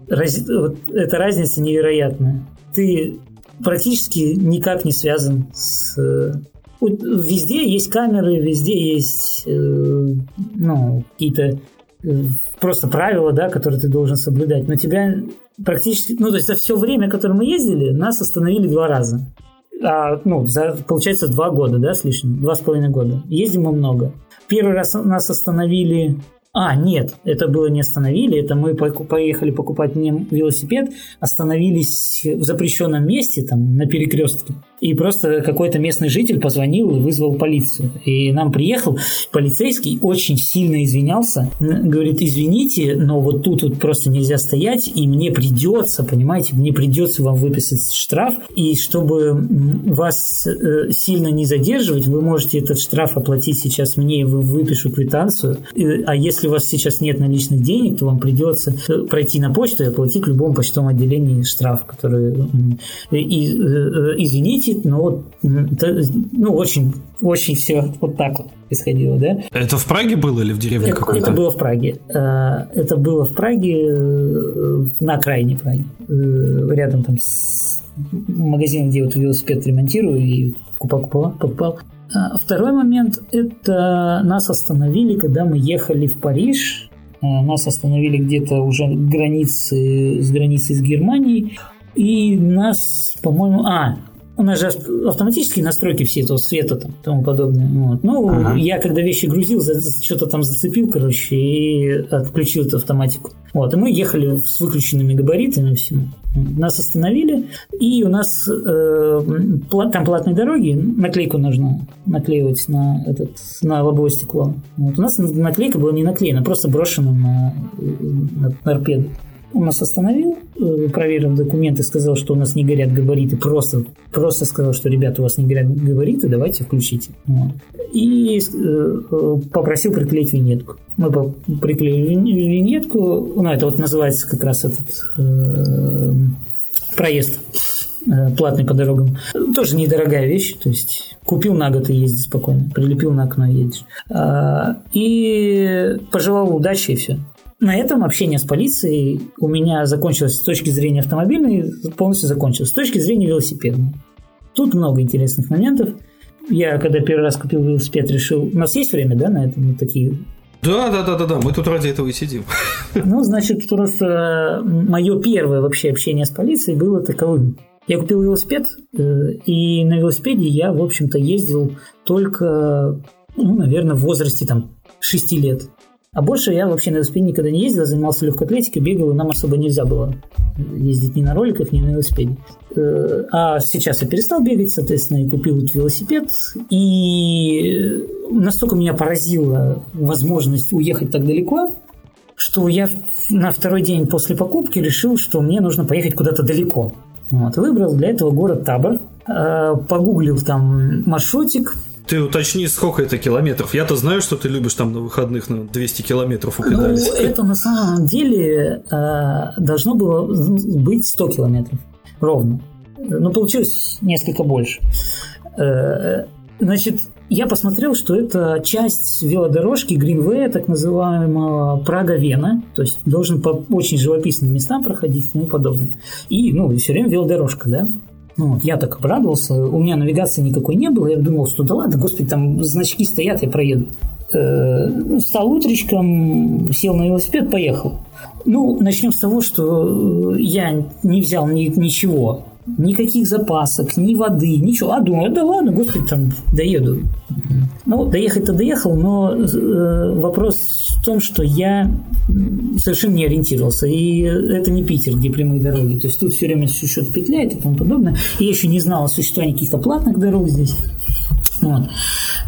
раз, вот эта разница невероятная. Ты практически никак не связан с... Э, везде есть камеры, везде есть э, ну, какие-то э, просто правила, да, которые ты должен соблюдать. Но тебя практически... Ну, то есть за все время, которое мы ездили, нас остановили два раза. А, ну, за, получается, два года, да, с лишним? Два с половиной года. Ездим мы много. Первый раз нас остановили а, нет, это было не остановили, это мы поехали покупать мне велосипед, остановились в запрещенном месте, там, на перекрестке. И просто какой-то местный житель позвонил и вызвал полицию. И нам приехал полицейский, очень сильно извинялся. Говорит, извините, но вот тут вот просто нельзя стоять, и мне придется, понимаете, мне придется вам выписать штраф. И чтобы вас э, сильно не задерживать, вы можете этот штраф оплатить сейчас мне, и выпишу квитанцию. А если у вас сейчас нет наличных денег, то вам придется э, пройти на почту и оплатить в любом почтовом отделении штраф, который... И, э, извините, висит, но вот, ну, очень, очень все вот так вот происходило, да. Это в Праге было или в деревне это, какой-то? Это было в Праге. Э, это было в Праге, э, на окраине Праги, э, рядом там с магазином, где вот велосипед ремонтирую и покупал, покупал. А второй момент – это нас остановили, когда мы ехали в Париж. Нас остановили где-то уже границы, с границей с Германией. И нас, по-моему... А, у нас же автоматические настройки все этого света там и тому подобное. Вот. Ну, ага. я когда вещи грузил, что-то там зацепил, короче, и отключил эту автоматику. Вот, и мы ехали с выключенными габаритами всем. Нас остановили, и у нас э, там платные дороги, наклейку нужно наклеивать на, этот, на лобовое стекло. Вот. У нас наклейка была не наклеена, просто брошена на, на торпеду. Он нас остановил, э, проверил документы, сказал, что у нас не горят габариты. Просто, просто сказал, что, ребята, у вас не горят габариты, давайте включите. И э, попросил приклеить винетку. Мы приклеили винетку. Ну, это вот называется как раз этот э, проезд э, платный по дорогам. Тоже недорогая вещь, то есть купил на год и ездишь спокойно, прилепил на окно и едешь. А, и пожелал удачи и все. На этом общение с полицией у меня закончилось с точки зрения автомобильной, полностью закончилось. С точки зрения велосипедной. Тут много интересных моментов. Я, когда первый раз купил велосипед, решил... У нас есть время, да, на это? Мы такие да, да, да, да, да, мы тут ради этого и сидим. Ну, значит, просто мое первое вообще общение с полицией было таковым. Я купил велосипед, э, и на велосипеде я, в общем-то, ездил только, ну, наверное, в возрасте там 6 лет. А больше я вообще на велосипеде никогда не ездил, занимался легкой атлетикой, бегал, и нам особо нельзя было ездить ни на роликах, ни на велосипеде. Э, а сейчас я перестал бегать, соответственно, и купил вот велосипед. И настолько меня поразила возможность уехать так далеко, что я на второй день после покупки решил, что мне нужно поехать куда-то далеко. Вот, выбрал для этого город Табор, э, погуглил там маршрутик, ты уточни, сколько это километров. Я-то знаю, что ты любишь там на выходных на 200 километров упедалить. Ну, это на самом деле э, должно было быть 100 километров. Ровно. Но получилось несколько больше. Э, значит, я посмотрел, что это часть велодорожки Гринвея, так называемого Прага-Вена, то есть должен по очень живописным местам проходить и тому подобное. И, ну, все время велодорожка, да? Ну, вот, я так обрадовался, у меня навигации никакой не было, я думал, что да ладно, господи, там значки стоят, я проеду. Э, стал утречком, сел на велосипед, поехал. Ну, начнем с того, что я не взял ни, ничего никаких запасок, ни воды, ничего. А думаю, да ладно, господи, там доеду. Ну, доехать-то доехал, но э, вопрос в том, что я совершенно не ориентировался. И это не Питер, где прямые дороги. То есть тут все время что-то петляет и тому подобное. И я еще не знал о существовании каких-то платных дорог здесь. Вот.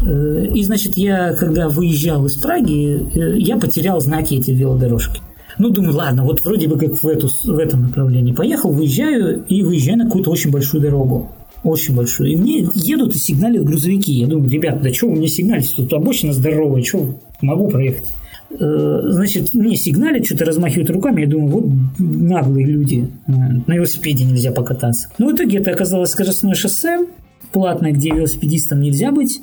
Э, и, значит, я, когда выезжал из Праги, э, я потерял знаки эти велодорожки. Ну, думаю, ладно, вот вроде бы как в, эту, в этом направлении поехал, выезжаю и выезжаю на какую-то очень большую дорогу. Очень большую. И мне едут и сигналят грузовики. Я думаю, ребят, да что вы мне сигналите? Тут обочина здоровая, что могу проехать? Э, значит, мне сигналят, что-то размахивают руками. Я думаю, вот наглые люди. Э, на велосипеде нельзя покататься. Но в итоге это оказалось скоростное шоссе, платное, где велосипедистам нельзя быть.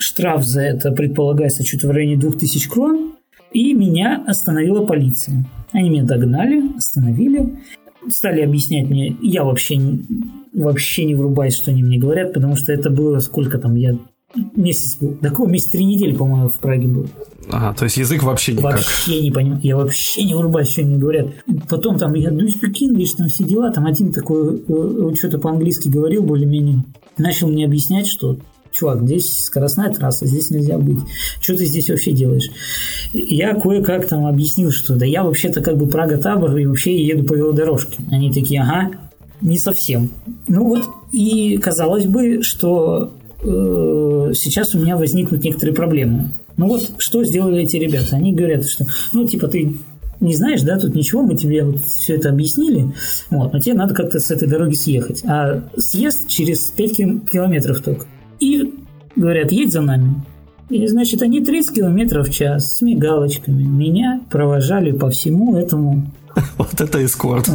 Штраф за это предполагается что-то в районе 2000 крон. И меня остановила полиция. Они меня догнали, остановили, стали объяснять мне, я вообще, вообще не врубаюсь, что они мне говорят, потому что это было сколько там, я месяц был. Да месяц? Три недели, по-моему, в Праге был. Ага, то есть язык вообще никак. Вообще не понимаю. Я вообще не врубаюсь, что они говорят. Потом там я do you там все дела. Там один такой э, что-то по-английски говорил более-менее. Начал мне объяснять, что чувак, здесь скоростная трасса, здесь нельзя быть. Что ты здесь вообще делаешь? Я кое-как там объяснил, что да я вообще-то как бы Прага-Табор и вообще еду по велодорожке. Они такие, ага, не совсем. Ну вот, и казалось бы, что э, сейчас у меня возникнут некоторые проблемы. Ну вот, что сделали эти ребята? Они говорят, что, ну, типа, ты не знаешь, да, тут ничего, мы тебе вот все это объяснили, вот, но тебе надо как-то с этой дороги съехать. А съезд через 5 километров только. И говорят, едь за нами. И, значит, они 30 километров в час с мигалочками меня провожали по всему этому вот это эскорт.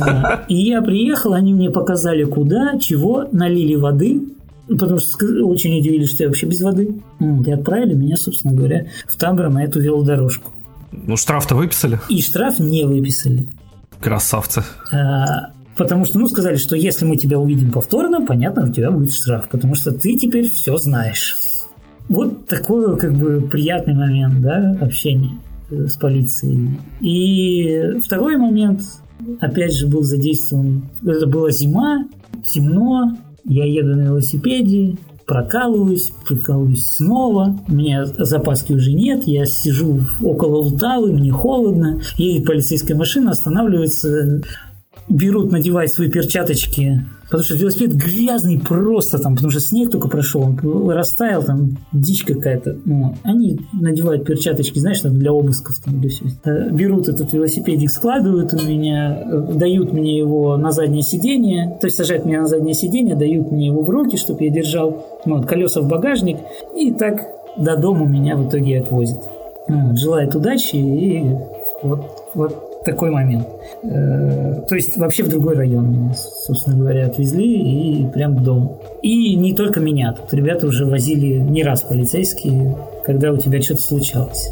И я приехал, они мне показали куда, чего, налили воды, потому что очень удивились, что я вообще без воды. И отправили меня, собственно говоря, в Табор на эту велодорожку. Ну, штраф-то выписали? И штраф не выписали. Красавцы. А, Потому что, ну, сказали, что если мы тебя увидим повторно, понятно, у тебя будет штраф, потому что ты теперь все знаешь. Вот такой, как бы, приятный момент, да, общения э, с полицией. И второй момент, опять же, был задействован, это была зима, темно, я еду на велосипеде, прокалываюсь, прокалываюсь снова, у меня запаски уже нет, я сижу около Лтавы, мне холодно, едет полицейская машина, останавливается, берут надевать свои перчаточки, потому что велосипед грязный просто там, потому что снег только прошел, он растаял, там дичь какая-то. Ну, они надевают перчаточки, знаешь, там для обысков, там для всего. Э, берут этот велосипедик, складывают у меня, э, дают мне его на заднее сиденье, то есть сажают меня на заднее сиденье, дают мне его в руки, чтобы я держал ну, колеса в багажник, и так до дома меня в итоге отвозят. Ну, желает удачи и вот Вот такой момент. Э, то есть вообще в другой район меня, собственно говоря, отвезли и прям в дом. И не только меня, тут ребята уже возили не раз полицейские, когда у тебя что-то случалось.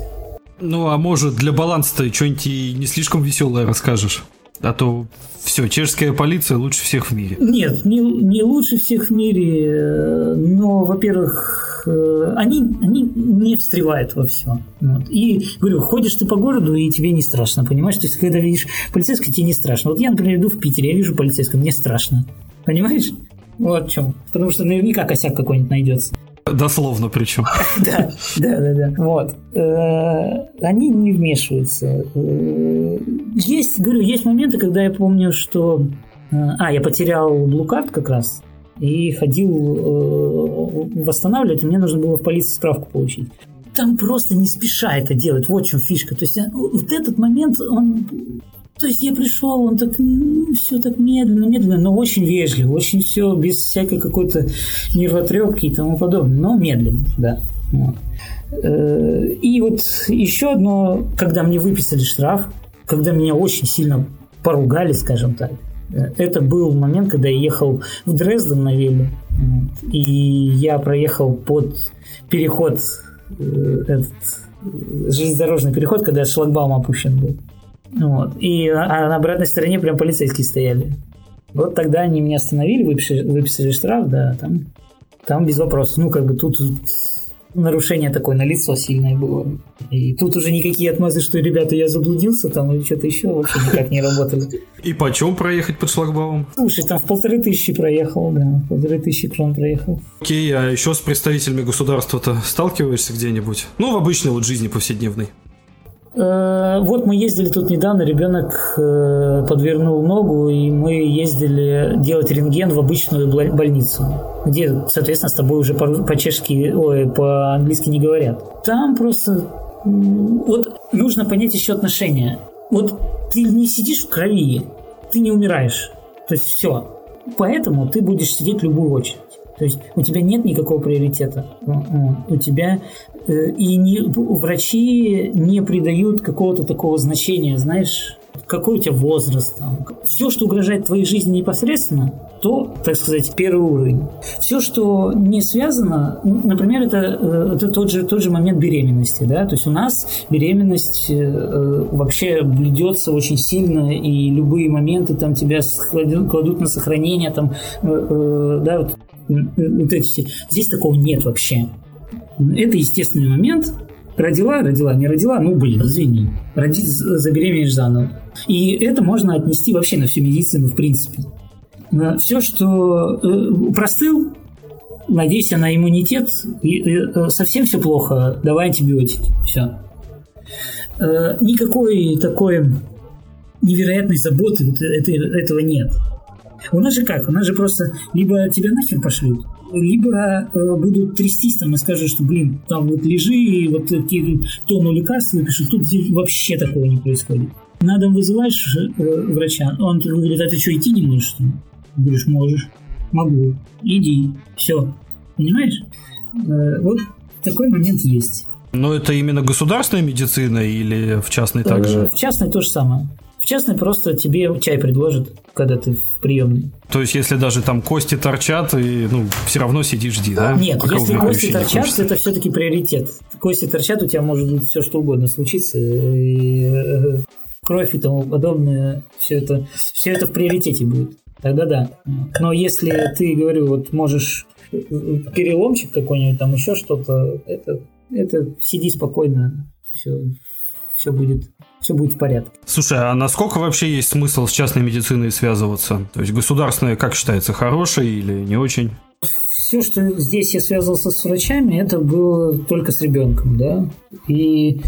Ну, а может, для баланса-то что-нибудь не слишком веселое расскажешь? А то все, чешская полиция лучше всех в мире. Нет, не, не лучше всех в мире, э, но, во-первых, э, они, они не встревают во все. Вот. И, говорю, ходишь ты по городу, и тебе не страшно, понимаешь? То есть, когда видишь полицейского, тебе не страшно. Вот я, например, иду в Питере, я вижу полицейского, мне страшно. Понимаешь? Вот в чем. Потому что наверняка косяк какой-нибудь найдется. Дословно причем. Да, да, да, да. Вот. Э, они не вмешиваются. Э, есть, говорю, есть моменты, когда я помню, что... А, я потерял блукарт как раз и ходил восстанавливать, и мне нужно было в полиции справку получить там просто не спеша это делать. Вот в чем фишка. То есть вот этот момент, он то есть я пришел, он так, ну, все так медленно, медленно, но очень вежливо, очень все без всякой какой-то нервотрепки и тому подобное, но медленно, да. Э, и вот еще одно, когда мне выписали штраф, когда меня очень сильно поругали, скажем так, э, это был момент, когда я ехал в Дрезден на веле, и я проехал под переход, э, этот железнодорожный переход, когда шлагбаум опущен был. Вот. И а на обратной стороне прям полицейские стояли. Вот тогда они меня остановили, выписали, выписали штраф, да, там, там без вопросов. Ну, как бы тут нарушение такое на лицо сильное было. И тут уже никакие отмазы, что, ребята, я заблудился там или что-то еще вообще никак не работали. И почем проехать под шлагбаумом? Слушай, там в полторы тысячи проехал, да, полторы тысячи крон проехал. Окей, а еще с представителями государства-то сталкиваешься где-нибудь? Ну, в обычной вот жизни повседневной. Э, вот мы ездили тут недавно, ребенок э, подвернул ногу, и мы ездили делать рентген в обычную больницу, где, соответственно, с тобой уже по-чешски, ой, по-английски не говорят. Там просто вот нужно понять еще отношения. Вот ты не сидишь в крови, ты не умираешь. То есть все. Поэтому ты будешь сидеть любую очередь. То есть у тебя нет никакого приоритета. У тебя Э, и не, врачи не придают какого-то такого значения, знаешь, какой у тебя возраст, там. все, что угрожает твоей жизни непосредственно, то, так сказать, первый уровень. Все, что не связано, например, это, э, это тот, же, тот же момент беременности, да, то есть у нас беременность э, вообще блюдется очень сильно, и любые моменты там тебя кладут на сохранение, там, да, вот, вот эти. Здесь такого нет вообще. Это естественный момент. Родила, родила, не родила, ну, блин, извини. Роди, забеременеешь заново. И это можно отнести вообще на всю медицину, в принципе. Все, что э, простыл, надейся на иммунитет, и, э, совсем все плохо, давай антибиотики, все. Э, никакой такой невероятной заботы это, этого нет. У нас же как? У нас же просто либо тебя нахер пошлют, либо э, будут трястись там и скажут, что, блин, там вот лежи, и вот тонну лекарств выпишут, тут вообще такого не происходит. На дом вызываешь э, врача, он говорит, а ты что, идти не можешь, что ли? Говоришь, можешь. Могу. Иди. Все. Понимаешь? Э, вот такой момент есть. Но это именно государственная медицина или в частной также? В частной то же самое. В частной просто тебе чай предложат, когда ты в приемной. То есть, если даже там кости торчат, и, ну, все равно сидишь, жди, да? Нет, Пока если кости торчат, это все-таки приоритет. Кости торчат, у тебя может все что угодно случиться. И э, кровь и тому подобное, все это, все это в приоритете будет. Тогда да. Но если ты, говорю, вот можешь э, переломчик какой-нибудь, там еще что-то, это, это сиди спокойно, все, все будет все будет в порядке. Слушай, а насколько вообще есть смысл с частной медициной связываться? То есть государственная, как считается, хорошая или не очень? Все, что здесь я связывался с врачами, это было только с ребенком, да. И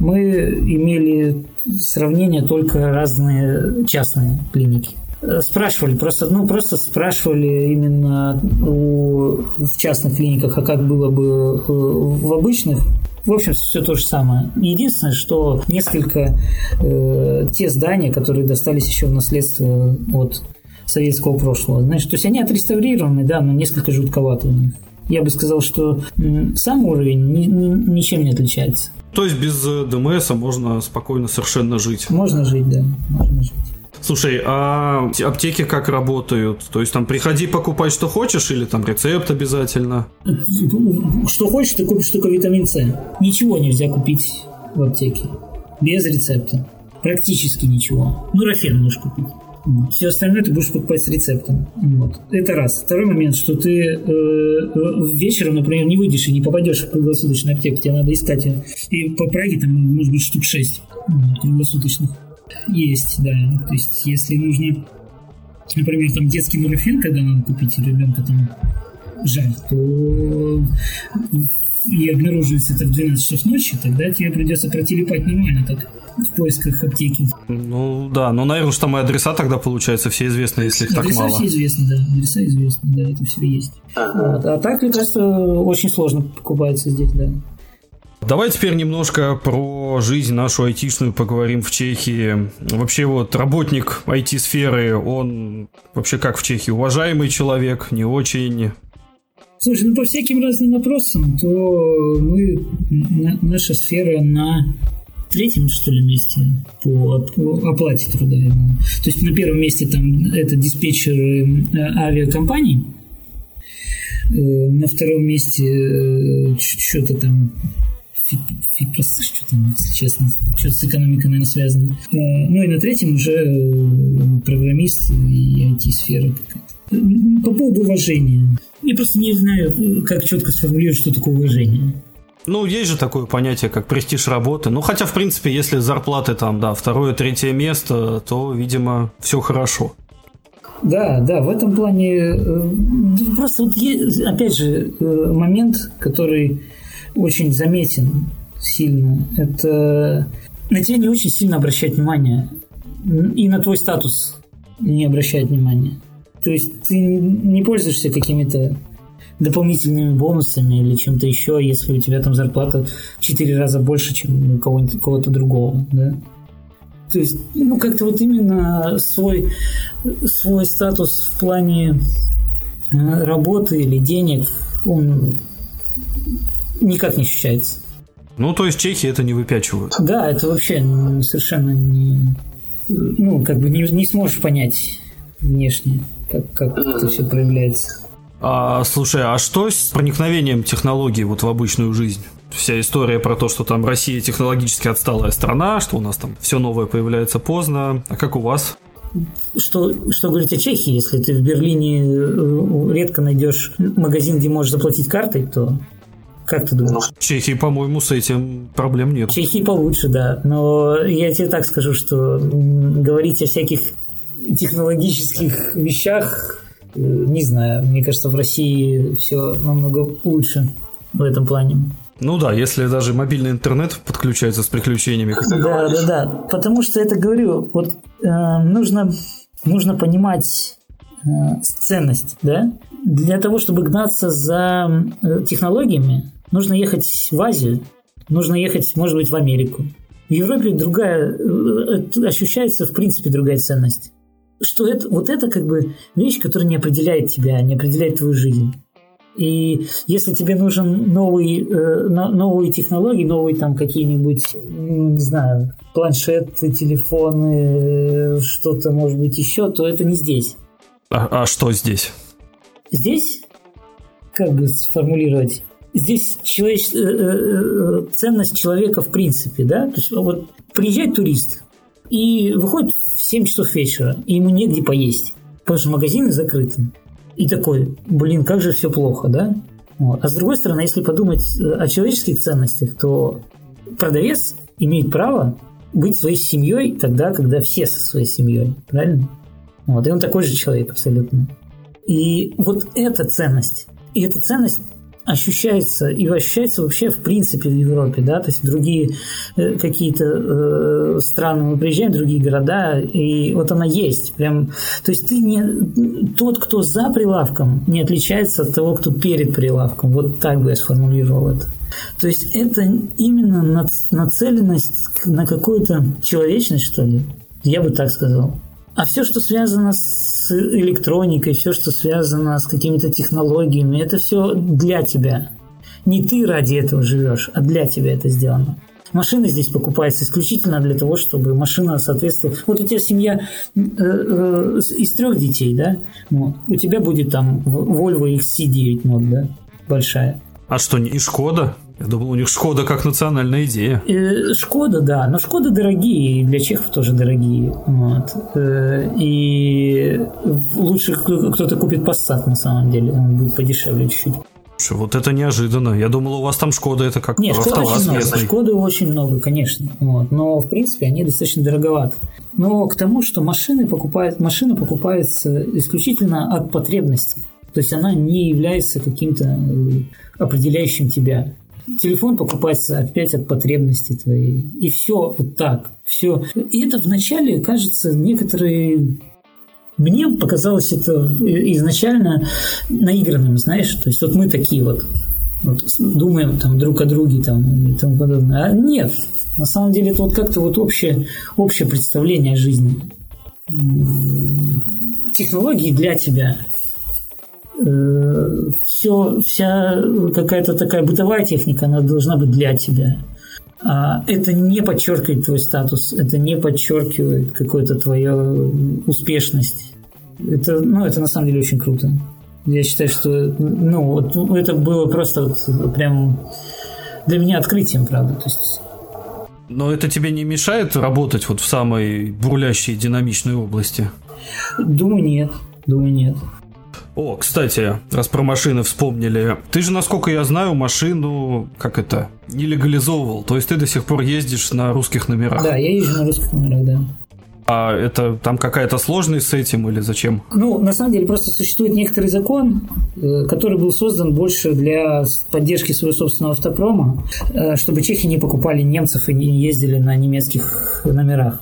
мы имели сравнение только разные частные клиники. Спрашивали, просто, ну, просто спрашивали именно у, в частных клиниках, а как было бы э, в обычных. В общем, все то же самое. Единственное, что несколько э, те здания, которые достались еще в наследство от советского прошлого, знаешь, то есть они отреставрированы, да, но несколько жутковато у них. Я бы сказал, что сам уровень ни, ни, ничем не отличается. То есть без э, ДМС можно спокойно совершенно жить? Можно жить, да, можно жить. Слушай, а аптеки как работают? То есть там приходи покупать, что хочешь, или там рецепт обязательно? Что хочешь, ты купишь только витамин С. Ничего нельзя купить в аптеке. Без рецепта. Практически ничего. Ну, рафен можешь купить. Все остальное ты будешь покупать с рецептом. Вот. Это раз. Второй момент, что ты э, э, вечером, например, не выйдешь и не попадешь в круглосуточную аптеку, тебе надо искать. И по Праге там может быть штук 6 круглосуточных. Есть, да. То есть, если нужно, например, там детский нурофен, когда надо купить ребенка там жаль, то и обнаруживается это в 12 часов ночи, тогда тебе придется протелепать нормально так в поисках аптеки. Ну да, но, наверное, что мои адреса тогда, получается, все известны, если их адреса так мало. Адреса все известны, да, адреса известны, да, это все есть. Вот. А так, мне кажется, очень сложно покупается здесь, да. Давай теперь немножко про жизнь нашу айтишную поговорим в Чехии. Вообще вот работник IT-сферы, он вообще как в Чехии? Уважаемый человек, не очень? Слушай, ну по всяким разным вопросам, то мы, на, наша сфера на третьем, что ли, месте по, по оплате труда именно. То есть на первом месте там это диспетчеры э, авиакомпаний, э, на втором месте э, что-то там просто что там, если честно, что-то с экономикой, наверное, связано. Ну и на третьем уже программист и IT-сфера какая-то. По поводу уважения. Я просто не знаю, как четко сформулировать, что такое уважение. Ну, есть же такое понятие, как престиж работы. Ну, хотя, в принципе, если зарплаты там, да, второе, третье место, то, видимо, все хорошо. Да, да, в этом плане э, просто вот есть, опять же, э, момент, который очень заметен сильно. Это на тебя не очень сильно обращать внимание. И на твой статус не обращать внимания. То есть ты не пользуешься какими-то дополнительными бонусами или чем-то еще, если у тебя там зарплата в 4 раза больше, чем у кого-нибудь, кого-то другого, да? То есть, ну, как-то вот именно свой, свой статус в плане э, работы или денег, он никак не ощущается. Ну, то есть чехи это не выпячивают. Да, это вообще совершенно не... Ну, как бы не, не сможешь понять внешне, как, как это все проявляется. А, слушай, а что с проникновением технологий вот в обычную жизнь? Вся история про то, что там Россия технологически отсталая страна, что у нас там все новое появляется поздно. А как у вас? Что, что говорить о Чехии, если ты в Берлине э, редко найдешь магазин, где можешь заплатить картой, то как ты думаешь? Ну, в Чехии, по-моему, с этим проблем нет. В Чехии получше, да. Но я тебе так скажу, что говорить о всяких технологических вещах Э, не знаю, мне кажется, в России все намного лучше в этом плане. Ну да, если даже мобильный интернет подключается с приключениями. Да, да, да. Потому что это говорю, вот э, нужно, нужно понимать э, ценность, да? Для того, чтобы гнаться за э, технологиями, нужно ехать в Азию, нужно ехать, может быть, в Америку. В Европе другая, э, ощущается, в принципе, другая ценность что это, вот это как бы вещь, которая не определяет тебя, не определяет твою жизнь. И если тебе нужен новый, э, новые технологии, новые там какие-нибудь, ну, не знаю, планшеты, телефоны, э, что-то может быть еще, то это не здесь. А, а что здесь? Здесь, как бы сформулировать, здесь человеч... Э, э, ценность человека в принципе, да, то есть вот приезжает турист и выходит в 7 часов вечера, и ему негде поесть, потому что магазины закрыты. И такой, блин, как же все плохо, да? Вот. А с другой стороны, если подумать э, о человеческих ценностях, то продавец имеет право быть своей семьей тогда, когда все со своей семьей, правильно? Вот, и он такой же человек абсолютно. И вот эта ценность, и эта ценность ощущается и ощущается вообще в принципе в Европе, да, то есть другие э, какие-то э, страны мы приезжаем, другие города, и вот она есть, прям, то есть ты не тот, кто за прилавком, не отличается от того, кто перед прилавком, вот так бы я сформулировал это. То есть это именно нацеленность на какую-то человечность, что ли, я бы так сказал. А все, что связано с электроникой, все, что связано с какими-то технологиями, это все для тебя. Не ты ради этого живешь, а для тебя это сделано. Машина здесь покупается исключительно для того, чтобы машина соответствовала. Вот у тебя семья э, э, из трех детей, да? У тебя будет там Volvo XC9 мод, да? Большая. А что, не Шкода? Я думал, у них Шкода как национальная идея. Э, Шкода, да, но Шкода дорогие, и для чехов тоже дорогие. Вот. Э, и лучше кто-то купит Passat на самом деле, он будет подешевле чуть-чуть. Вот это неожиданно. Я думал, у вас там Шкода это как Нет, Шкода очень много. Шкоды очень много, конечно. Вот. Но, в принципе, они достаточно дороговаты. Но к тому, что машины покупают, машина покупается исключительно от потребности. То есть она не является каким-то э, определяющим тебя. Телефон покупается опять от потребности твоей. И все вот так. Все. И это вначале кажется некоторые мне показалось это изначально наигранным, знаешь, то есть вот мы такие вот, вот думаем там друг о друге там и тому подобное. А нет, на самом деле это вот как-то вот общее, общее представление о жизни. Технологии для тебя, все, вся какая-то такая бытовая техника, она должна быть для тебя. А это не подчеркивает твой статус, это не подчеркивает какую-то твою успешность. Это, ну, это на самом деле очень круто. Я считаю, что ну, вот, это было просто вот, прям для меня открытием, правда. То есть но это тебе не мешает работать вот в самой бурлящей динамичной области? Думаю, нет. Думаю, нет. О, кстати, раз про машины вспомнили. Ты же, насколько я знаю, машину, как это, не легализовывал. То есть ты до сих пор ездишь на русских номерах. Да, я езжу на русских номерах, да. А это там какая-то сложность с этим или зачем? Ну, на самом деле, просто существует некоторый закон, э, который был создан больше для поддержки своего собственного автопрома, э, чтобы чехи не покупали немцев и не ездили на немецких номерах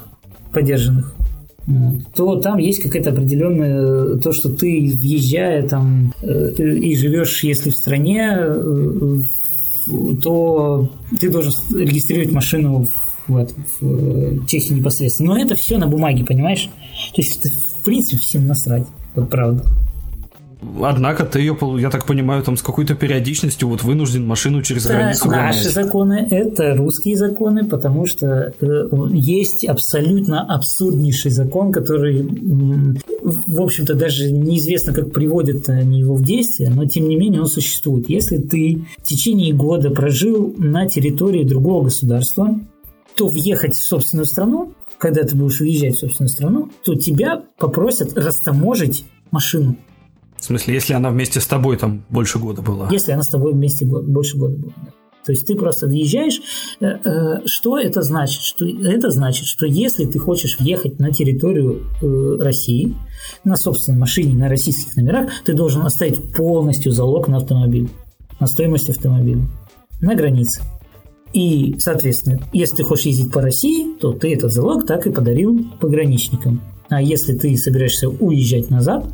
поддержанных то там есть какая-то определенная то, что ты въезжая там э, и живешь, если в стране, то ты должен регистрировать машину в, этом, в Чехии непосредственно. Но это все на бумаге, понимаешь? То есть, в принципе, всем насрать. Вот правда. Однако ты ее, я так понимаю, там с какой-то периодичностью вот вынужден машину через это границу Наши гонять. законы – это русские законы, потому что э, есть абсолютно абсурднейший закон, который, в общем-то, даже неизвестно, как приводят они его в действие, но тем не менее он существует. Если ты в течение года прожил на территории другого государства, то въехать в собственную страну, когда ты будешь уезжать в собственную страну, то тебя попросят растаможить машину. В смысле, если она вместе с тобой там больше года была? Если она с тобой вместе больше года была, да. То есть ты просто въезжаешь. Э, э, что это значит? Что это значит, что если ты хочешь въехать на территорию э, России на собственной машине, на российских номерах, ты должен оставить полностью залог на автомобиль, на стоимость автомобиля на границе. И, соответственно, если ты хочешь ездить по России, то ты этот залог так и подарил пограничникам. А если ты собираешься уезжать назад,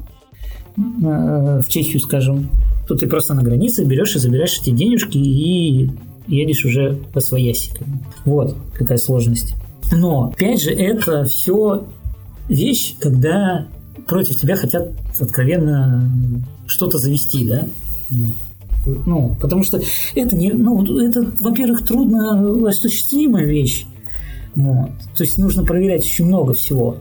в Чехию, скажем, то ты просто на границе берешь и забираешь эти денежки и едешь уже по своясикам. Вот какая сложность. Но, опять же, это все вещь, когда против тебя хотят откровенно что-то завести, да? Ну, потому что это не, ну, это, во-первых, трудно осуществимая вещь. Вот. То есть нужно проверять очень много всего.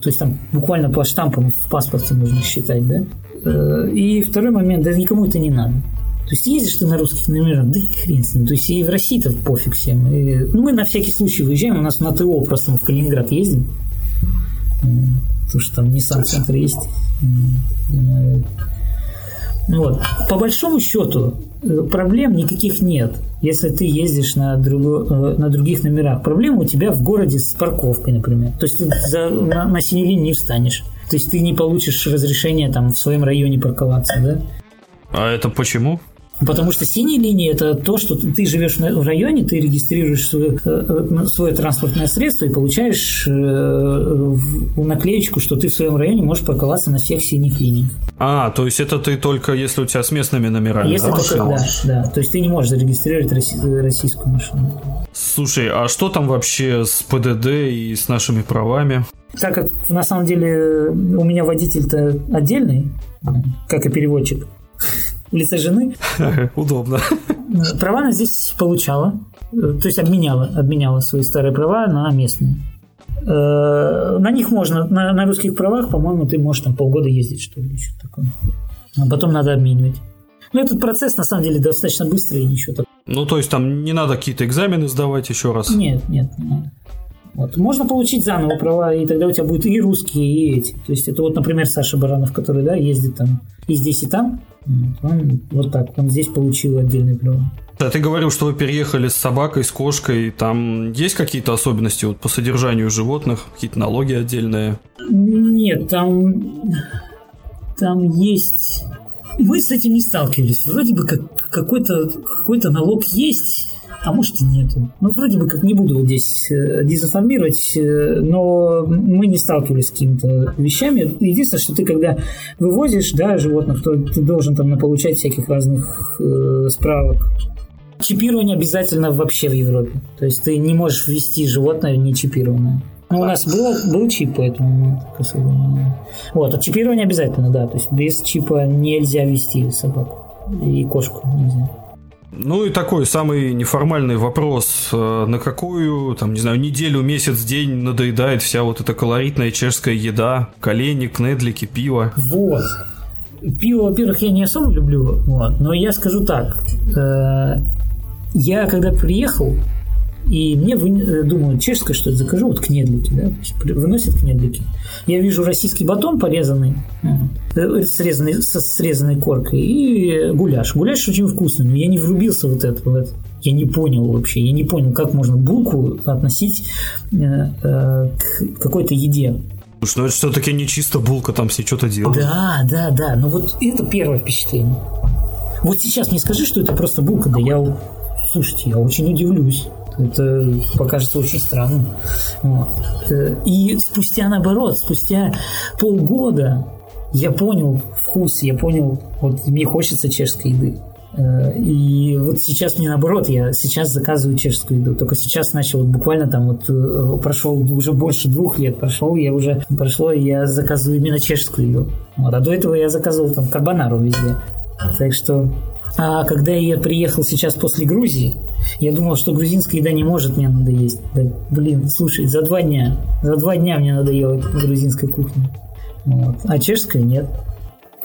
То есть там буквально по штампам в паспорте нужно считать, да? Э, и второй момент, да никому это не надо. То есть ездишь ты на русских номерах, да и хрен с ним. То есть и в России-то пофиг всем. И, ну, мы на всякий случай выезжаем, у нас на ТО просто мы в Калининград ездим. Потому что там Nissan-центр есть. Вот. По большому счету, проблем никаких нет, если ты ездишь на, друго, э, на других номерах. Проблема у тебя в городе с парковкой, например. То есть ты за, на, на синей не встанешь. То есть ты не получишь разрешения там в своем районе парковаться, да? А это почему? Потому что синяя линия – это то, что ты живешь в районе, ты регистрируешь свое, э, свое транспортное средство и получаешь наклеечку, что ты в своем районе можешь парковаться на всех синих линиях. А, то есть это ты только если у тебя с местными номерами. Если да, только, да, да. То есть ты не можешь зарегистрировать российскую машину. Слушай, а что там вообще с ПДД и с нашими правами? Так как на самом деле у меня водитель-то отдельный, как и переводчик в лице жены. Удобно. Права она здесь получала. то есть обменяла, обменяла свои старые права на местные. На них можно, на, на русских правах, по-моему, ты можешь там полгода ездить, что ли, что такое. А потом надо обменивать. Но этот процесс, на самом деле, достаточно быстрый и ничего такого. Ну, то есть там не надо какие-то экзамены сдавать еще раз? Нет, нет, не надо. Вот. Можно получить заново права, и тогда у тебя будет и русские, и эти. То есть это вот, например, Саша Баранов, который да, ездит там и здесь, и там. Он вот так, он здесь получил отдельные права. Да, ты говорил, что вы переехали с собакой, с кошкой. Там есть какие-то особенности вот, по содержанию животных? Какие-то налоги отдельные? Нет, там, там есть... Мы с этим не сталкивались. Вроде бы как какой-то какой налог есть, а может и нету. Ну, вроде бы как не буду вот здесь э, дезинформировать, э, но мы не сталкивались с какими-то вещами. Единственное, что ты когда вывозишь да, животных, то ты должен там получать всяких разных э, справок. Чипирование обязательно вообще в Европе. То есть ты не можешь ввести животное не чипированное. Ну, у нас было, был чип, поэтому мы Вот, а чипирование обязательно, да. То есть без чипа нельзя вести собаку. И кошку нельзя. Ну и такой самый неформальный вопрос. Э, на какую, там, не знаю, неделю, месяц, день надоедает вся вот эта колоритная чешская еда? Колени, кнедлики, пиво? Вот. Пиво, во-первых, я не особо люблю, вот, но я скажу так. Э, я когда приехал, и мне вы, э, думаю, чешское что это закажу, вот кнедлики, да, выносят кнедлики. Я вижу российский батон порезанный, э, срезанный, со срезанной коркой, и гуляш. Гуляш очень вкусный, но я не врубился вот это, в это. Я не понял вообще, я не понял, как можно булку относить э, э, к какой-то еде. Слушай, ну это все-таки не чисто булка, там все что-то делают. Да, да, да, но вот это первое впечатление. Вот сейчас мне скажи, что это просто булка, да я, слушайте, я очень удивлюсь. Это покажется очень странным. Вот. Э, и спустя, наоборот, спустя полгода я понял вкус, я понял, вот мне хочется чешской еды. Э, и вот сейчас мне наоборот, я сейчас заказываю чешскую еду. Только сейчас начал, буквально там вот э, прошел уже больше двух лет прошел, я уже прошло, я заказываю именно чешскую еду. Вот, а до этого я заказывал там карбонару везде. Так что а когда я приехал сейчас после Грузии, я думал, что грузинская еда не может мне надоесть. Да, блин, слушай, за два дня, за два дня мне надоело грузинская кухня. Вот. А чешская нет.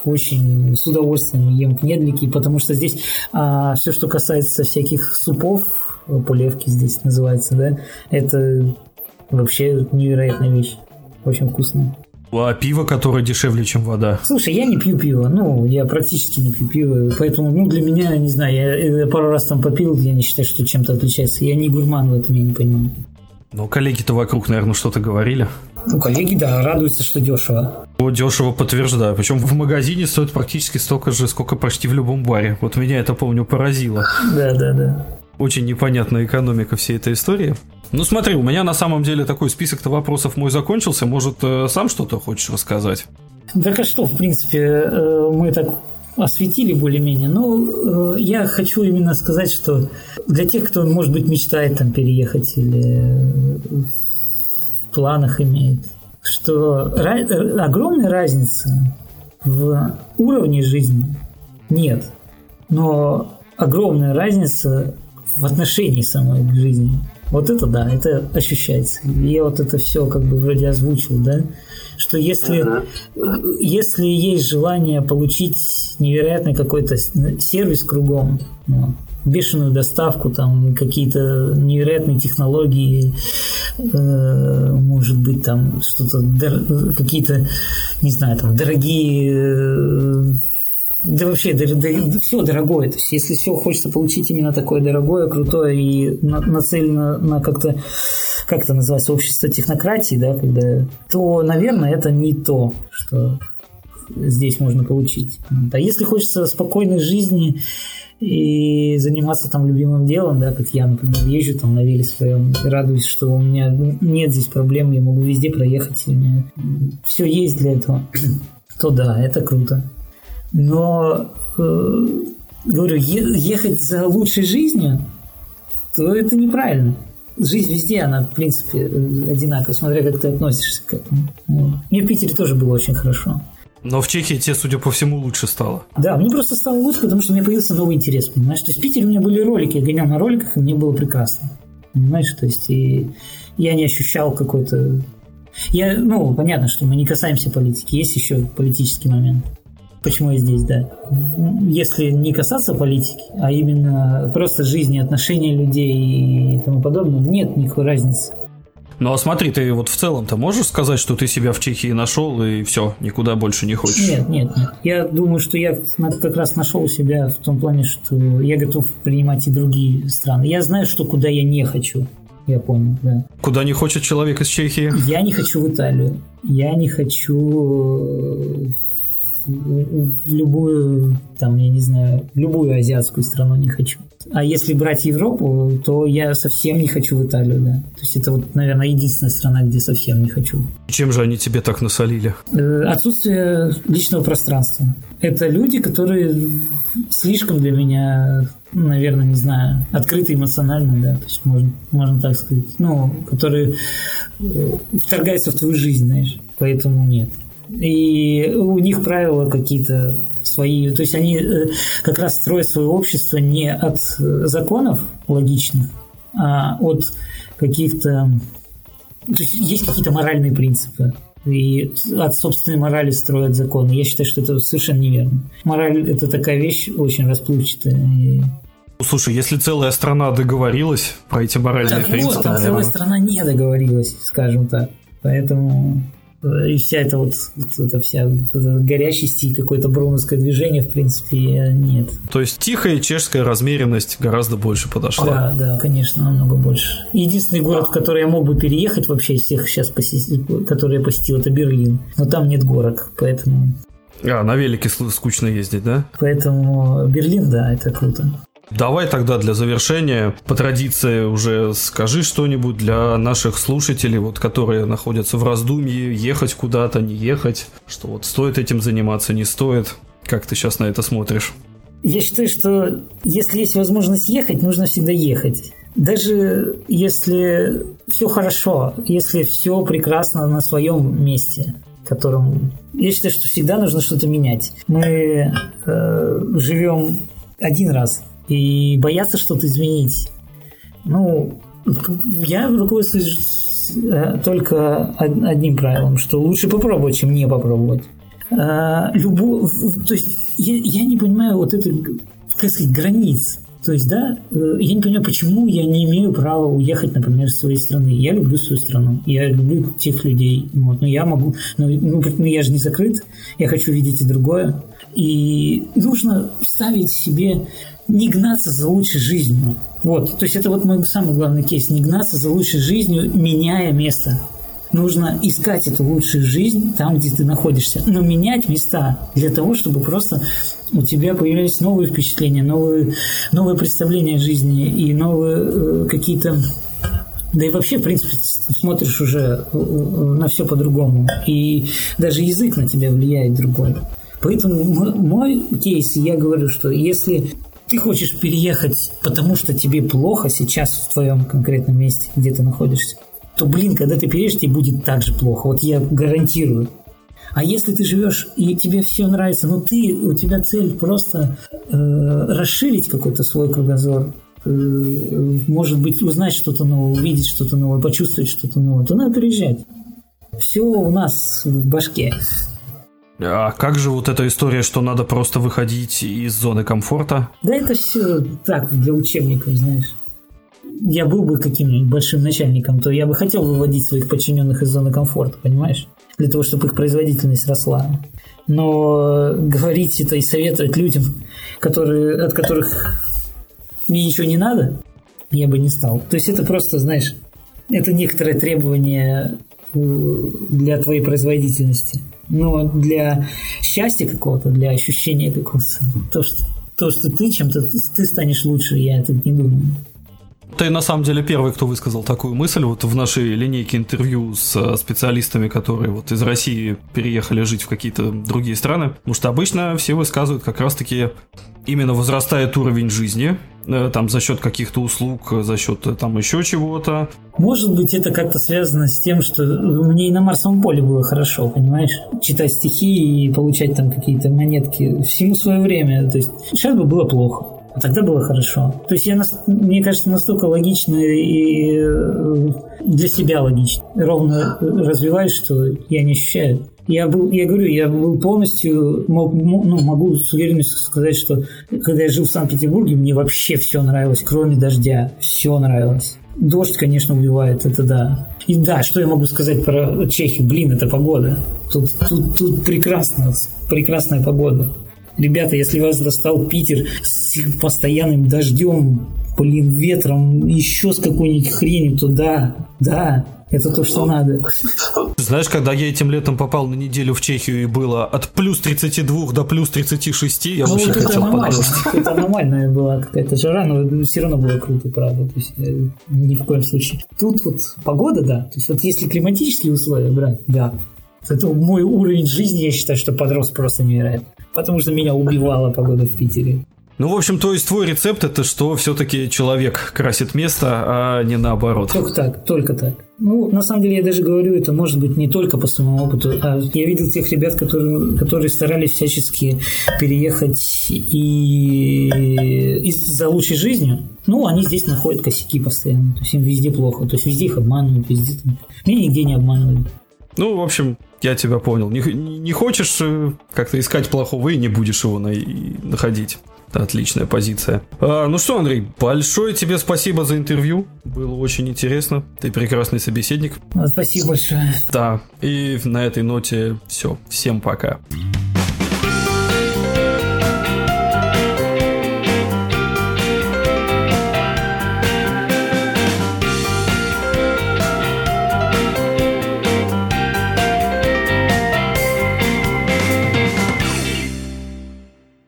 Очень с удовольствием ем кнедлики, потому что здесь а, все, что касается всяких супов, полевки здесь называется, да, это вообще невероятная вещь. Очень вкусная. А пиво, которое дешевле, чем вода? Слушай, я не пью пиво. Ну, я практически не пью пиво. Поэтому, ну, для меня, не знаю, я, я пару раз там попил, я не считаю, что чем-то отличается. Я не гурман в этом, я не понимаю. Ну, коллеги-то вокруг, наверное, что-то говорили. Ну, коллеги, да, радуются, что дешево. О, дешево подтверждаю. Причем в магазине стоит практически столько же, сколько почти в любом баре. Вот меня это, помню, поразило. Да, да, да. Очень непонятная экономика всей этой истории. Ну смотри, у меня на самом деле такой список-то вопросов мой закончился. Может, э, сам что-то хочешь рассказать? Так а что, в принципе, э, мы так осветили более-менее. Ну, я хочу именно сказать, что для тех, кто, может быть, мечтает там переехать или в планах имеет, что огромной разницы в уровне жизни нет. Но огромная разница в отношении самой к жизни. Вот это да, это ощущается. Я вот это все как бы вроде озвучил, да, что если, uh-huh. если есть желание получить невероятный какой-то сервис кругом, ну, бешеную доставку, там какие-то невероятные технологии, э, может быть, там что-то, какие-то, не знаю, там дорогие э, да вообще, да, да, все дорогое. То есть, если все хочется получить именно такое дорогое, крутое и на, нацелено на как-то, как это называется, общество технократии, да, когда, то, наверное, это не то, что здесь можно получить. А если хочется спокойной жизни и заниматься там любимым делом, да, как я, например, езжу там на веле своем, радуюсь, что у меня нет здесь проблем, я могу везде проехать, и у меня все есть для этого, то да, это круто. Но, э, говорю, ехать за лучшей жизнью, то это неправильно. Жизнь везде, она, в принципе, одинаковая, смотря как ты относишься к этому. Вот. Мне в Питере тоже было очень хорошо. Но в Чехии тебе, судя по всему, лучше стало. Да, мне просто стало лучше, потому что у меня появился новый интерес, понимаешь? То есть в Питере у меня были ролики, я гонял на роликах, и мне было прекрасно. Понимаешь? То есть и я не ощущал какой-то... Я, ну, понятно, что мы не касаемся политики, есть еще политический момент. Почему я здесь, да. Если не касаться политики, а именно просто жизни, отношения людей и тому подобное, нет никакой разницы. Ну а смотри, ты вот в целом-то можешь сказать, что ты себя в Чехии нашел и все, никуда больше не хочешь? Нет, нет, нет. Я думаю, что я как раз нашел себя в том плане, что я готов принимать и другие страны. Я знаю, что куда я не хочу. Я понял, да. Куда не хочет человек из Чехии? Я не хочу в Италию. Я не хочу в любую, там, я не знаю, любую азиатскую страну не хочу. А если брать Европу, то я совсем не хочу в Италию, да. То есть это вот, наверное, единственная страна, где совсем не хочу. Чем же они тебе так насолили? Э, отсутствие личного пространства. Это люди, которые слишком для меня, наверное, не знаю, открыты эмоционально, да, то есть можно, можно так сказать, ну, которые э, вторгаются в твою жизнь, знаешь, поэтому нет. И у них правила какие-то свои, то есть они э, как раз строят свое общество не от э, законов логичных, а от каких-то... То есть есть какие-то моральные принципы, и от собственной морали строят законы. Я считаю, что это совершенно неверно. Мораль – это такая вещь очень расплывчатая. И... Слушай, если целая страна договорилась про эти моральные так принципы... Вот, а целая страна не договорилась, скажем так. Поэтому и вся эта вот, эта вся эта горячесть и какое-то броуновское движение, в принципе, нет. То есть тихая чешская размеренность гораздо больше подошла. Да, да, конечно, намного больше. Единственный город, в который я мог бы переехать вообще из всех сейчас, посетить, который я посетил, это Берлин. Но там нет горок, поэтому... А, на велике скучно ездить, да? Поэтому Берлин, да, это круто. Давай тогда для завершения, по традиции, уже скажи что-нибудь для наших слушателей, вот, которые находятся в раздумье, ехать куда-то, не ехать, что вот стоит этим заниматься, не стоит. Как ты сейчас на это смотришь? Я считаю, что если есть возможность ехать, нужно всегда ехать. Даже если все хорошо, если все прекрасно на своем месте, которым я считаю, что всегда нужно что-то менять. Мы э, живем один раз, и бояться что-то изменить. Ну, я руководствуюсь э, только одним правилом, что лучше попробовать, чем не попробовать. А, любо... То есть я, я не понимаю вот этой, как сказать, границ. То есть, да, э, я не понимаю, почему я не имею права уехать, например, из своей страны. Я люблю свою страну, я люблю тех людей. Вот, но я могу, ну, ну, ну я же не закрыт, я хочу видеть и другое. И нужно ставить себе не гнаться за лучшей жизнью. Вот, то есть это вот мой самый главный кейс, не гнаться за лучшей жизнью, меняя место. Нужно искать эту лучшую жизнь там, где ты находишься, но менять места для того, чтобы просто у тебя появились новые впечатления, новые, новые представления о жизни и новые э, какие-то да и вообще, в принципе, смотришь уже э, э, на все по-другому. И даже язык на тебя влияет другой. Поэтому мой кейс, я говорю, что если ты хочешь переехать, потому что тебе плохо сейчас в твоем конкретном месте, где ты находишься, то, блин, когда ты переедешь, тебе будет так же плохо. Вот я гарантирую. А если ты живешь и тебе все нравится, но ты, у тебя цель просто э, расширить какой-то свой кругозор, э, может быть, узнать что-то новое, увидеть что-то новое, почувствовать что-то новое, то надо переезжать. Все у нас в башке. А как же вот эта история, что надо просто выходить из зоны комфорта? Да это все так, для учебников, знаешь. Я был бы каким-нибудь большим начальником, то я бы хотел выводить своих подчиненных из зоны комфорта, понимаешь? Для того, чтобы их производительность росла. Но говорить это и советовать людям, которые, от которых мне ничего не надо, я бы не стал. То есть это просто, знаешь, это некоторое требование э, для твоей производительности но для счастья какого-то, для ощущения какого-то, то, что, то, что ты чем-то, ты станешь лучше, я это не думаю. Ты на самом деле первый, кто высказал такую мысль вот в нашей линейке интервью с э, специалистами, которые вот из России переехали жить в какие-то другие страны. Потому что обычно все высказывают как раз-таки именно возрастает уровень жизни, э, там за счет каких-то услуг, за счет э, там еще чего-то. Может быть, это как-то связано с тем, что мне и на Марсовом поле было хорошо, понимаешь? Читать стихи и получать там какие-то монетки. Всему свое время. То есть сейчас бы было плохо. А тогда было хорошо. То есть я, мне кажется, настолько логично и э, для себя логично. Ровно развиваюсь, что я не ощущаю. Я был, я говорю, я был полностью, мог, ну, могу с уверенностью сказать, что когда я жил в Санкт-Петербурге, мне вообще все нравилось, кроме дождя. Все нравилось. Дождь, конечно, убивает, это да. И да, что я могу сказать про Чехию? Блин, это погода. Тут, тут, тут прекрасно, прекрасная погода. Ребята, если вас достал Питер с постоянным дождем, блин, ветром, еще с какой-нибудь хренью, то да, да, это то, что надо. Знаешь, когда я этим летом попал на неделю в Чехию и было от плюс 32 до плюс 36, я ну, очень вот хотел подождать. Это нормальная была какая-то жара, но все равно было круто, правда. То есть, э, ни в коем случае. Тут вот погода, да. То есть вот если климатические условия брать, да. Это мой уровень жизни, я считаю, что подрос просто невероятно потому что меня убивала погода в Питере. Ну, в общем, то есть твой рецепт это что все-таки человек красит место, а не наоборот. Только так, только так. Ну, на самом деле, я даже говорю, это может быть не только по своему опыту, а я видел тех ребят, которые, которые старались всячески переехать и из-за лучшей жизни. Ну, они здесь находят косяки постоянно. То есть им везде плохо. То есть везде их обманывают, везде там. Меня нигде не обманывают. Ну, в общем, я тебя понял. Не, не хочешь э, как-то искать плохого и не будешь его на, находить. Отличная позиция. А, ну что, Андрей, большое тебе спасибо за интервью. Было очень интересно. Ты прекрасный собеседник. Спасибо большое. Да. И на этой ноте все. Всем пока. Пока.